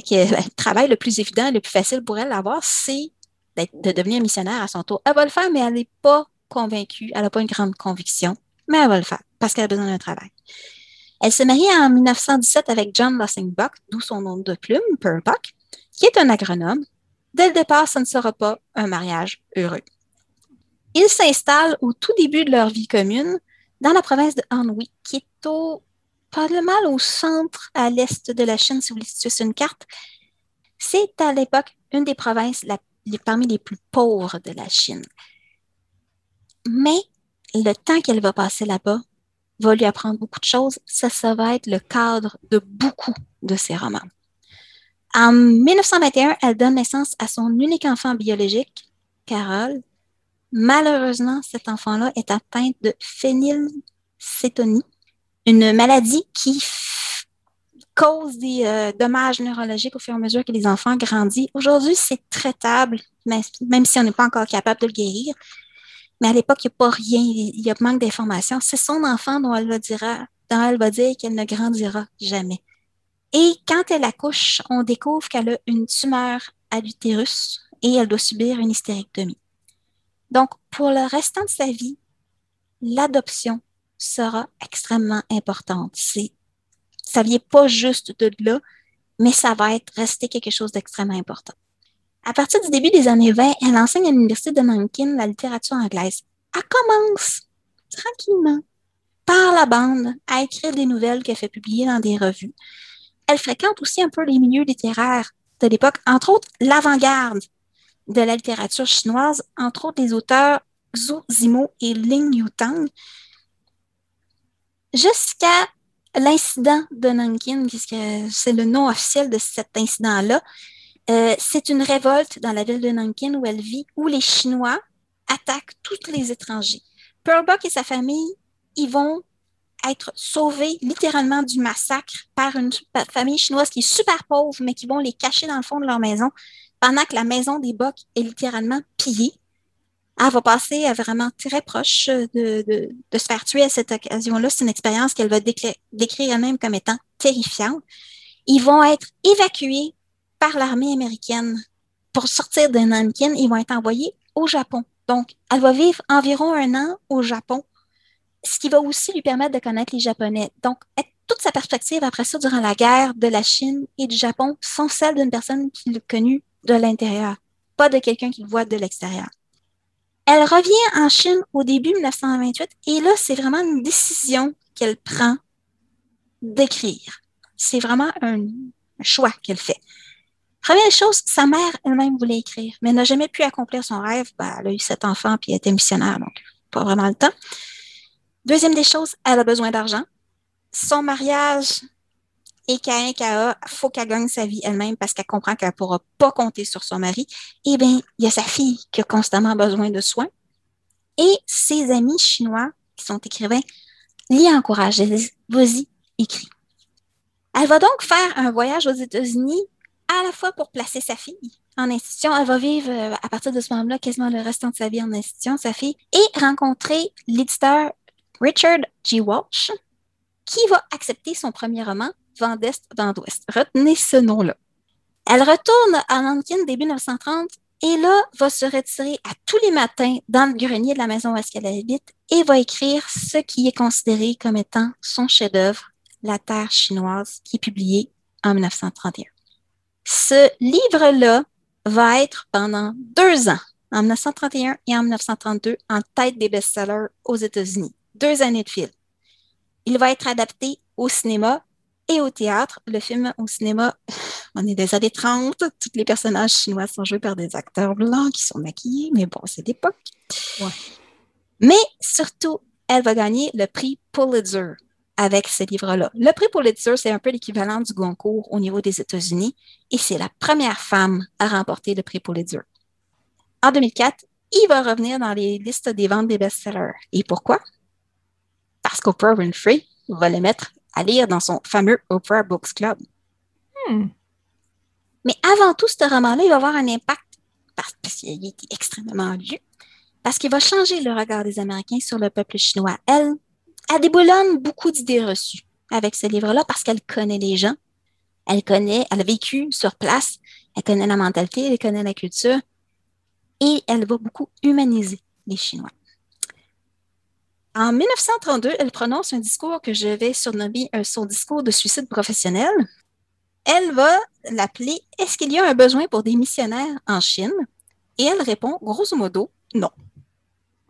Que le travail le plus évident, le plus facile pour elle d'avoir, c'est de devenir missionnaire à son tour. Elle va le faire, mais elle n'est pas convaincue, elle n'a pas une grande conviction, mais elle va le faire parce qu'elle a besoin d'un travail. Elle se marie en 1917 avec John Buck, d'où son nom de plume, Buck, qui est un agronome. Dès le départ, ce ne sera pas un mariage heureux. Ils s'installent au tout début de leur vie commune dans la province de Anhui, qui est au, pas mal au centre, à l'est de la Chine, si vous voulez sur une carte. C'est à l'époque une des provinces parmi les plus pauvres de la Chine. Mais le temps qu'elle va passer là-bas va lui apprendre beaucoup de choses. Ça, ça va être le cadre de beaucoup de ses romans. En 1921, elle donne naissance à son unique enfant biologique, Carole. Malheureusement, cet enfant-là est atteint de phénylcétonie, une maladie qui cause des euh, dommages neurologiques au fur et à mesure que les enfants grandissent. Aujourd'hui, c'est traitable, même si on n'est pas encore capable de le guérir. Mais à l'époque, il n'y a pas rien, il y a manque d'informations. C'est son enfant dont elle, va dira, dont elle va dire qu'elle ne grandira jamais. Et quand elle accouche, on découvre qu'elle a une tumeur à l'utérus et elle doit subir une hystérectomie. Donc, pour le restant de sa vie, l'adoption sera extrêmement importante. C'est, ça vient pas juste de là, mais ça va être resté quelque chose d'extrêmement important. À partir du début des années 20, elle enseigne à l'Université de Nankin la littérature anglaise. Elle commence tranquillement par la bande à écrire des nouvelles qu'elle fait publier dans des revues. Elle fréquente aussi un peu les milieux littéraires de l'époque, entre autres l'avant-garde de la littérature chinoise, entre autres les auteurs Zhu Zimo et Ling Yutang, jusqu'à l'incident de Nankin, puisque c'est le nom officiel de cet incident-là, euh, c'est une révolte dans la ville de Nankin où elle vit, où les Chinois attaquent tous les étrangers. Pearl Buck et sa famille, ils vont être sauvés littéralement du massacre par une famille chinoise qui est super pauvre, mais qui vont les cacher dans le fond de leur maison pendant que la maison des Buck est littéralement pillée. Elle va passer à vraiment très proche de, de se faire tuer à cette occasion-là. C'est une expérience qu'elle va décrire elle-même comme étant terrifiante. Ils vont être évacués par l'armée américaine. Pour sortir de Nankin, ils vont être envoyés au Japon. Donc, elle va vivre environ un an au Japon, ce qui va aussi lui permettre de connaître les Japonais. Donc, toute sa perspective après ça, durant la guerre de la Chine et du Japon, sont celles d'une personne qui l'a connu de l'intérieur, pas de quelqu'un qui le voit de l'extérieur. Elle revient en Chine au début 1928 et là, c'est vraiment une décision qu'elle prend d'écrire. C'est vraiment un choix qu'elle fait. Première chose, sa mère elle-même voulait écrire, mais n'a jamais pu accomplir son rêve. Ben, elle a eu sept enfants puis elle était missionnaire, donc pas vraiment le temps. Deuxième des choses, elle a besoin d'argent. Son mariage et qu'à il faut qu'elle gagne sa vie elle-même parce qu'elle comprend qu'elle ne pourra pas compter sur son mari. Eh bien, il y a sa fille qui a constamment besoin de soins. Et ses amis chinois, qui sont écrivains, l'y encouragent. vas-y, écris. Elle va donc faire un voyage aux États-Unis à la fois pour placer sa fille en institution. Elle va vivre euh, à partir de ce moment-là quasiment le restant de sa vie en institution, sa fille, et rencontrer l'éditeur Richard G. Walsh, qui va accepter son premier roman, Vent d'Est, Vent d'Ouest. Retenez ce nom-là. Elle retourne à Nankin début 1930 et là va se retirer à tous les matins dans le grenier de la maison où elle habite et va écrire ce qui est considéré comme étant son chef-d'œuvre, La Terre chinoise, qui est publié en 1931. Ce livre-là va être pendant deux ans, en 1931 et en 1932, en tête des best-sellers aux États-Unis. Deux années de fil. Il va être adapté au cinéma et au théâtre. Le film au cinéma, on est des années 30. Tous les personnages chinois sont joués par des acteurs blancs qui sont maquillés, mais bon, c'est d'époque. Mais surtout, elle va gagner le prix Pulitzer avec ce livre-là. Le prix Pulitzer, c'est un peu l'équivalent du Goncourt au niveau des États-Unis et c'est la première femme à remporter le prix Pulitzer. En 2004, il va revenir dans les listes des ventes des best-sellers. Et pourquoi? Parce qu'Oprah Winfrey va le mettre à lire dans son fameux Oprah Books Club. Hmm. Mais avant tout, ce roman-là, il va avoir un impact parce qu'il est extrêmement lu, parce qu'il va changer le regard des Américains sur le peuple chinois. Elle, elle déboulonne beaucoup d'idées reçues avec ce livre-là parce qu'elle connaît les gens, elle connaît, elle a vécu sur place, elle connaît la mentalité, elle connaît la culture et elle va beaucoup humaniser les Chinois. En 1932, elle prononce un discours que je vais surnommer son discours de suicide professionnel. Elle va l'appeler Est-ce qu'il y a un besoin pour des missionnaires en Chine? Et elle répond grosso modo non.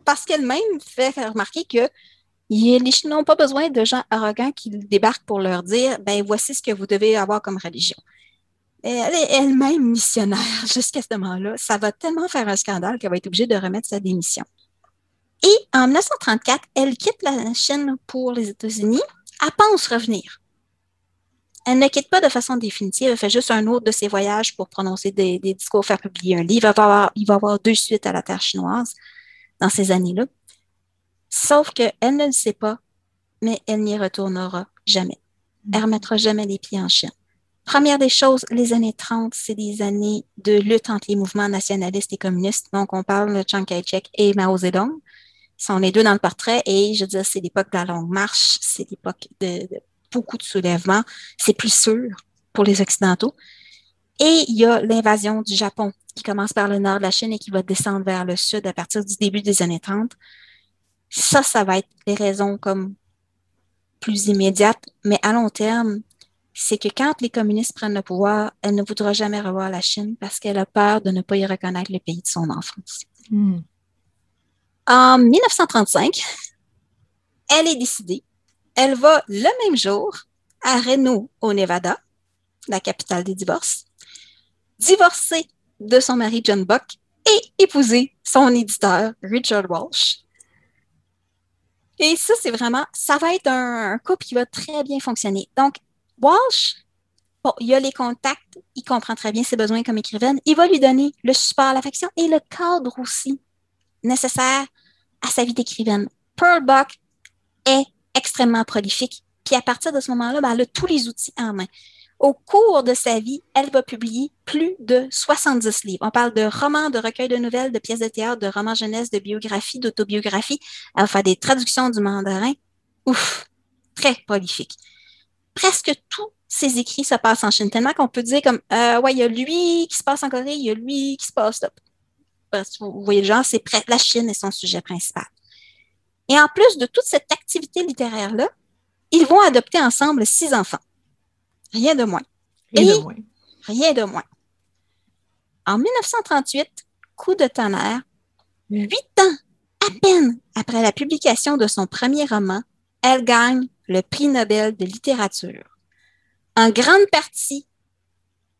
Parce qu'elle-même fait remarquer que les Chinois n'ont pas besoin de gens arrogants qui débarquent pour leur dire ben voici ce que vous devez avoir comme religion. Elle est elle-même missionnaire jusqu'à ce moment-là. Ça va tellement faire un scandale qu'elle va être obligée de remettre sa démission. Et en 1934, elle quitte la Chine pour les États-Unis. Elle pense revenir. Elle ne quitte pas de façon définitive, elle fait juste un autre de ses voyages pour prononcer des, discours, faire publier un livre. Il va, avoir, il va avoir deux suites à la terre chinoise dans ces années-là. Sauf qu'elle ne le sait pas, mais elle n'y retournera jamais. Elle ne remettra jamais les pieds en Chine. Première des choses, les années 30, c'est des années de lutte entre les mouvements nationalistes et communistes. Donc, on parle de Chiang Kai-shek et Mao Zedong. Sont les deux dans le portrait et je veux dire, c'est l'époque de la longue marche, c'est l'époque de, beaucoup de soulèvements. C'est plus sûr pour les Occidentaux. Et il y a l'invasion du Japon qui commence par le nord de la Chine et qui va descendre vers le sud à partir du début des années 30. Ça, ça va être les raisons comme plus immédiates, mais à long terme, c'est que quand les communistes prennent le pouvoir, elle ne voudra jamais revoir la Chine parce qu'elle a peur de ne pas y reconnaître le pays de son enfance. Hmm. En 1935, elle est décidée. Elle va le même jour à Reno, au Nevada, la capitale des divorces, divorcer de son mari John Buck et épouser son éditeur Richard Walsh. Et ça, c'est vraiment, ça va être un couple qui va très bien fonctionner. Donc, Walsh, bon, il a les contacts, il comprend très bien ses besoins comme écrivaine, il va lui donner le support, l'affection et le cadre aussi nécessaire à sa vie d'écrivaine. Pearl Buck est extrêmement prolifique, puis à partir de ce moment-là, ben, elle a tous les outils en main. Au cours de sa vie, elle va publier plus de 70 livres. On parle de romans, de recueils de nouvelles, de pièces de théâtre, de romans jeunesse, de biographies, d'autobiographies. Elle va faire des traductions du mandarin. Ouf, très prolifique presque tous ses écrits se passent en Chine, tellement qu'on peut dire comme, euh, ouais, il y a lui qui se passe en Corée, il y a lui qui se passe là. Vous voyez le genre, c'est la Chine est son sujet principal. Et en plus de toute cette activité littéraire-là, ils vont adopter ensemble six enfants. Rien de moins. Rien de moins. Rien de moins. En 1938, coup de tonnerre, huit ans à peine après la publication de son premier roman, elle gagne le prix Nobel de littérature, en grande partie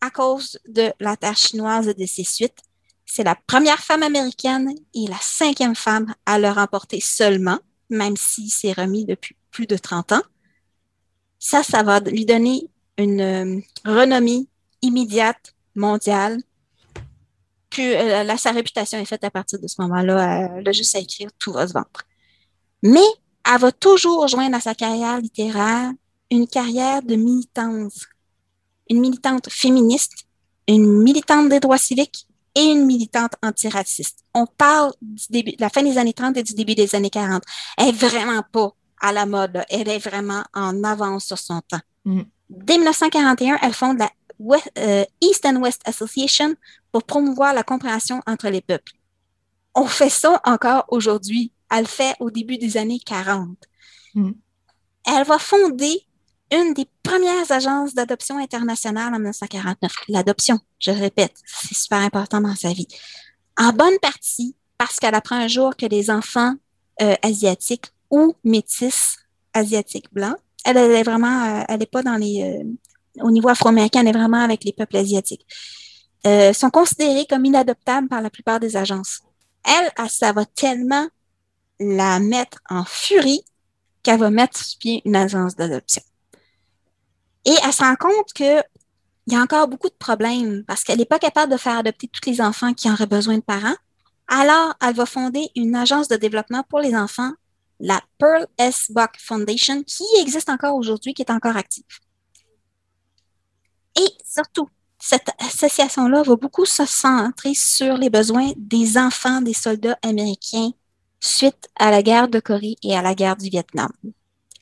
à cause de la terre chinoise et de ses suites. C'est la première femme américaine et la cinquième femme à le remporter seulement, même s'il s'est remis depuis plus de 30 ans. Ça, ça va lui donner une euh, renommée immédiate, mondiale. Puis euh, sa réputation est faite à partir de ce moment-là. Elle a juste à écrire, tout va se vendre. Mais elle va toujours joindre à sa carrière littéraire une carrière de militance, une militante féministe, une militante des droits civiques et une militante antiraciste. On parle du début, de la fin des années 30 et du début des années 40. Elle est vraiment pas à la mode, elle est vraiment en avance sur son temps. Mm. Dès 1941, elle fonde la euh, East and West Association pour promouvoir la compréhension entre les peuples. On fait ça encore aujourd'hui elle le fait au début des années 40. Hmm. Elle va fonder une des premières agences d'adoption internationale en 1949. L'adoption, je répète, c'est super important dans sa vie. En bonne partie parce qu'elle apprend un jour que les enfants euh, asiatiques ou métis asiatiques blancs, elle, est vraiment, euh, elle n'est pas dans les, euh, au niveau afro-américain, elle est vraiment avec les peuples asiatiques, sont considérés comme inadoptables par la plupart des agences. Elle, ça va tellement la mettre en furie qu'elle va mettre sur pied une agence d'adoption. Et elle se rend compte qu'il y a encore beaucoup de problèmes parce qu'elle n'est pas capable de faire adopter tous les enfants qui auraient besoin de parents. Alors, elle va fonder une agence de développement pour les enfants, la Pearl S. Buck Foundation, qui existe encore aujourd'hui, qui est encore active. Et surtout, cette association-là va beaucoup se centrer sur les besoins des enfants des soldats américains suite à la guerre de Corée et à la guerre du Vietnam.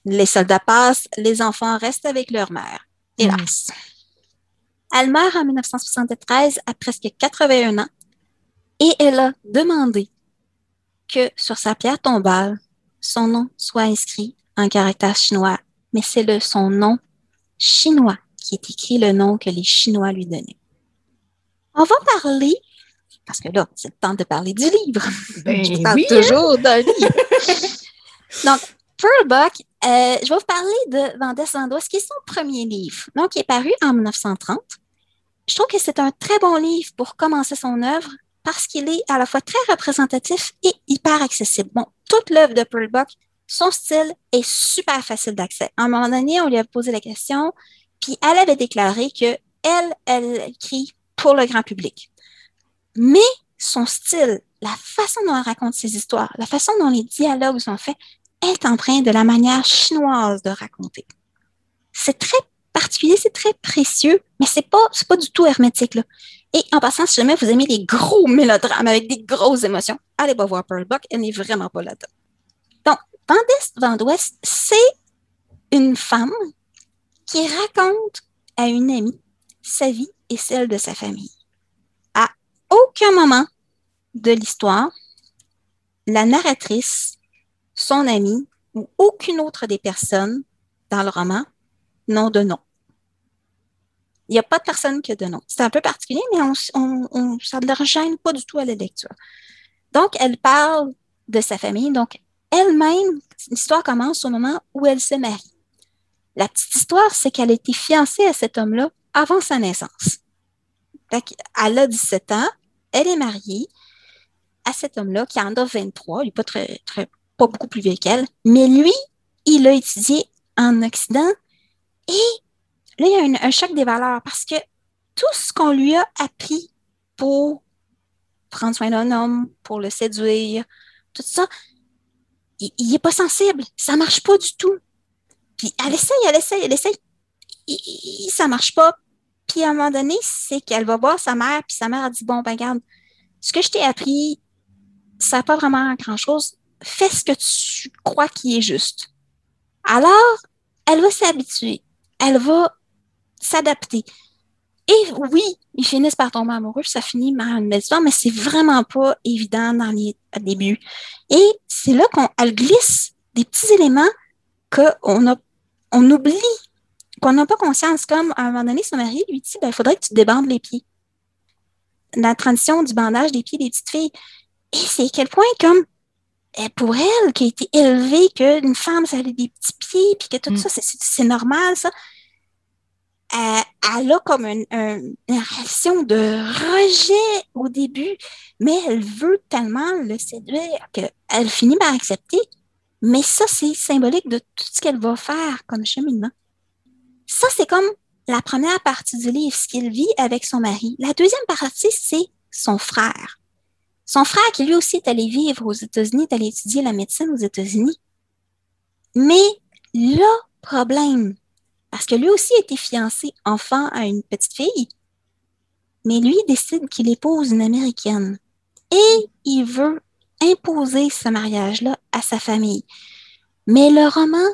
Les soldats passent, les enfants restent avec leur mère. Hélas. Mm. Elle meurt en 1973 à presque 81 ans et elle a demandé que sur sa pierre tombale, son nom soit inscrit en caractère chinois, mais c'est le son nom chinois qui est écrit le nom que les Chinois lui donnaient. On va parler, parce que là, c'est le temps de parler du livre. Ben Je parle oui, hein? toujours d'un livre. Donc, Pearl Buck, euh, je vais vous parler de Vendès Vendouest, qui est son premier livre, donc qui est paru en 1930. Je trouve que c'est un très bon livre pour commencer son œuvre parce qu'il est à la fois très représentatif et hyper accessible. Bon, toute l'œuvre de Pearl Buck, son style est super facile d'accès. À un moment donné, on lui a posé la question, puis elle avait déclaré que elle, elle écrit pour le grand public. Mais son style, la façon dont elle raconte ses histoires, la façon dont les dialogues sont faits, est empreinte de la manière chinoise de raconter. C'est très particulier, c'est très précieux, mais c'est pas, pas du tout hermétique, là. Et en passant, si jamais vous aimez les gros mélodrames avec des grosses émotions, allez pas voir Pearl Buck, elle n'est vraiment pas là-dedans. Donc, Vendès Vent d'Ouest, c'est une femme qui raconte à une amie sa vie et celle de sa famille. À aucun moment de l'histoire, la narratrice, son amie ou aucune autre des personnes dans le roman n'ont de nom. Il n'y a pas de personne qui a de nom. C'est un peu particulier, mais ça ne leur gêne pas du tout à la lecture. Donc, elle parle de sa famille. Donc, elle-même, l'histoire commence au moment où elle se marie. La petite histoire, c'est qu'elle a été fiancée à cet homme-là avant sa naissance. elle a 17 ans, elle est mariée à cet homme-là qui en a 23, il n'est pas, très, pas beaucoup plus vieux qu'elle, mais lui, il a étudié en Occident et là, il y a un, choc des valeurs parce que tout ce qu'on lui a appris pour prendre soin d'un homme, pour le séduire, tout ça, il n'est pas sensible. Ça marche pas du tout. Puis elle essaye, elle essaye, elle essaye. Et, et, ça marche pas. Puis à un moment donné, c'est qu'elle va voir sa mère, puis sa mère a dit Bon, ben regarde, ce que je t'ai appris, ça n'a pas vraiment grand-chose. Fais ce que tu crois qui est juste. Alors, elle va s'habituer. Elle va s'adapter. Et oui, ils finissent par tomber amoureux, ça finit par une belle histoire, mais c'est vraiment pas évident dans les débuts. Et c'est là qu'elle glisse des petits éléments qu'on on oublie, qu'on n'a pas conscience, comme à un moment donné, son mari lui dit, il ben, faudrait que tu débandes les pieds. La transition du bandage des pieds des petites filles. Et c'est quel point, comme, pour elle, qui a été élevée, qu'une femme, ça a des petits pieds, puis que tout mm. ça, c'est normal, ça elle, elle a comme une, une, réaction de rejet au début, mais elle veut tellement le séduire qu'elle finit par accepter. Mais ça, c'est symbolique de tout ce qu'elle va faire comme cheminement. Ça, c'est comme la première partie du livre, ce qu'il vit avec son mari. La deuxième partie, c'est son frère. Son frère qui lui aussi est allé vivre aux États-Unis, est allé étudier la médecine aux États-Unis. Mais le problème, parce que lui aussi été fiancé enfant à une petite fille, mais lui décide qu'il épouse une Américaine et il veut imposer ce mariage-là à sa famille. Mais le roman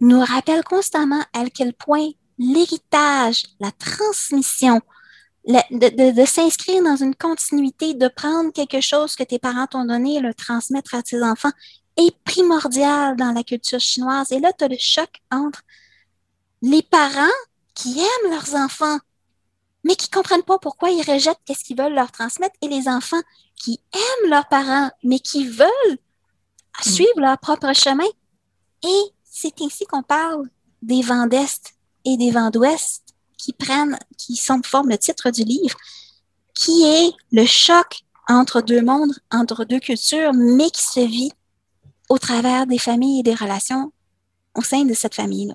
nous rappelle constamment à quel point l'héritage, la transmission, de, de, de s'inscrire dans une continuité, de prendre quelque chose que tes parents t'ont donné et le transmettre à tes enfants est primordial dans la culture chinoise. Et là, tu as le choc entre les parents qui aiment leurs enfants, mais qui comprennent pas pourquoi ils rejettent qu'est-ce qu'ils veulent leur transmettre, et les enfants qui aiment leurs parents, mais qui veulent suivre leur propre chemin. Et c'est ainsi qu'on parle des vents d'Est et des vents d'Ouest qui prennent, qui sont, forment le titre du livre, qui est le choc entre deux mondes, entre deux cultures, mais qui se vit au travers des familles et des relations au sein de cette famille-là.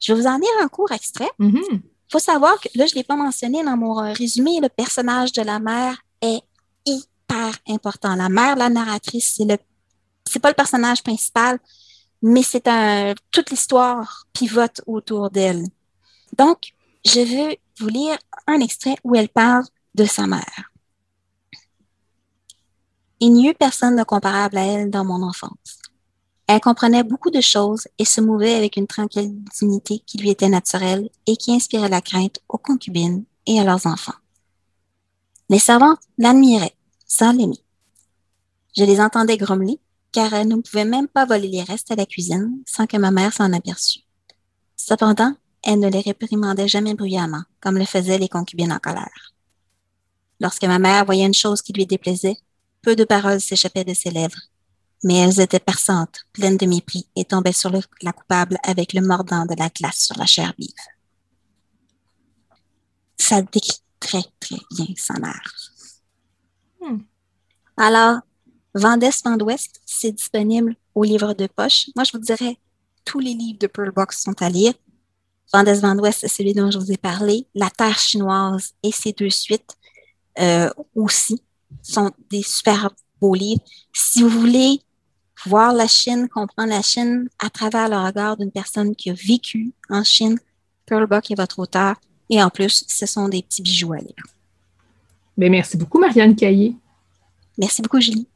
Je vais vous en lire un court extrait. Il Mhm. faut savoir que, là, je ne l'ai pas mentionné dans mon résumé, le personnage de la mère est hyper important. La mère, la narratrice, c'est le, c'est pas le personnage principal, mais c'est un, toute l'histoire pivote autour d'elle. Donc, je veux vous lire un extrait où elle parle de sa mère. Il n'y eut personne de comparable à elle dans mon enfance. Elle comprenait beaucoup de choses et se mouvait avec une tranquille dignité qui lui était naturelle et qui inspirait la crainte aux concubines et à leurs enfants. Les servantes l'admiraient sans l'aimer. Je les entendais grommeler car elles ne pouvaient même pas voler les restes à la cuisine sans que ma mère s'en aperçût. Cependant, elle ne les réprimandait jamais bruyamment, comme le faisaient les concubines en colère. Lorsque ma mère voyait une chose qui lui déplaisait, peu de paroles s'échappaient de ses lèvres, mais elles étaient perçantes, pleines de mépris, et tombaient sur le- la coupable avec le mordant de la glace sur la chair vive. Ça décrit très, très bien sa mère. Hmm. Alors, Vendès Vent d'Ouest, c'est disponible au livre de poche. Moi, je vous dirais, tous les livres de Pearl Box sont à lire. Vendès Vent d'Ouest, c'est celui dont je vous ai parlé. La Terre chinoise et ses deux suites euh, aussi sont des super beaux livres. Si vous voulez voir la Chine, comprendre la Chine à travers le regard d'une personne qui a vécu en Chine, Pearl Buck est votre auteur. Et en plus, ce sont des petits bijoux à lire. Ben, merci beaucoup, Marianne Caillé. Merci beaucoup, Julie.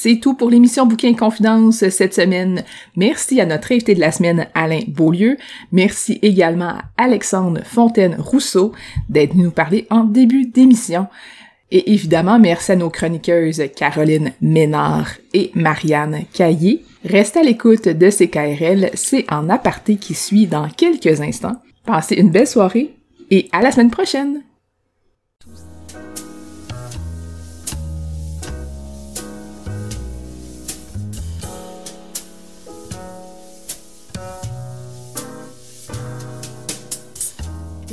C'est tout pour l'émission Bouquin Confidence cette semaine. Merci à notre invité de la semaine, Alain Beaulieu. Merci également à Alexandre Fontaine-Rousseau d'être nous parler en début d'émission. Et évidemment, merci à nos chroniqueuses Caroline Ménard et Marianne Caillé. Restez à l'écoute de CKRL, c'est en aparté qui suit dans quelques instants. Passez une belle soirée et à la semaine prochaine!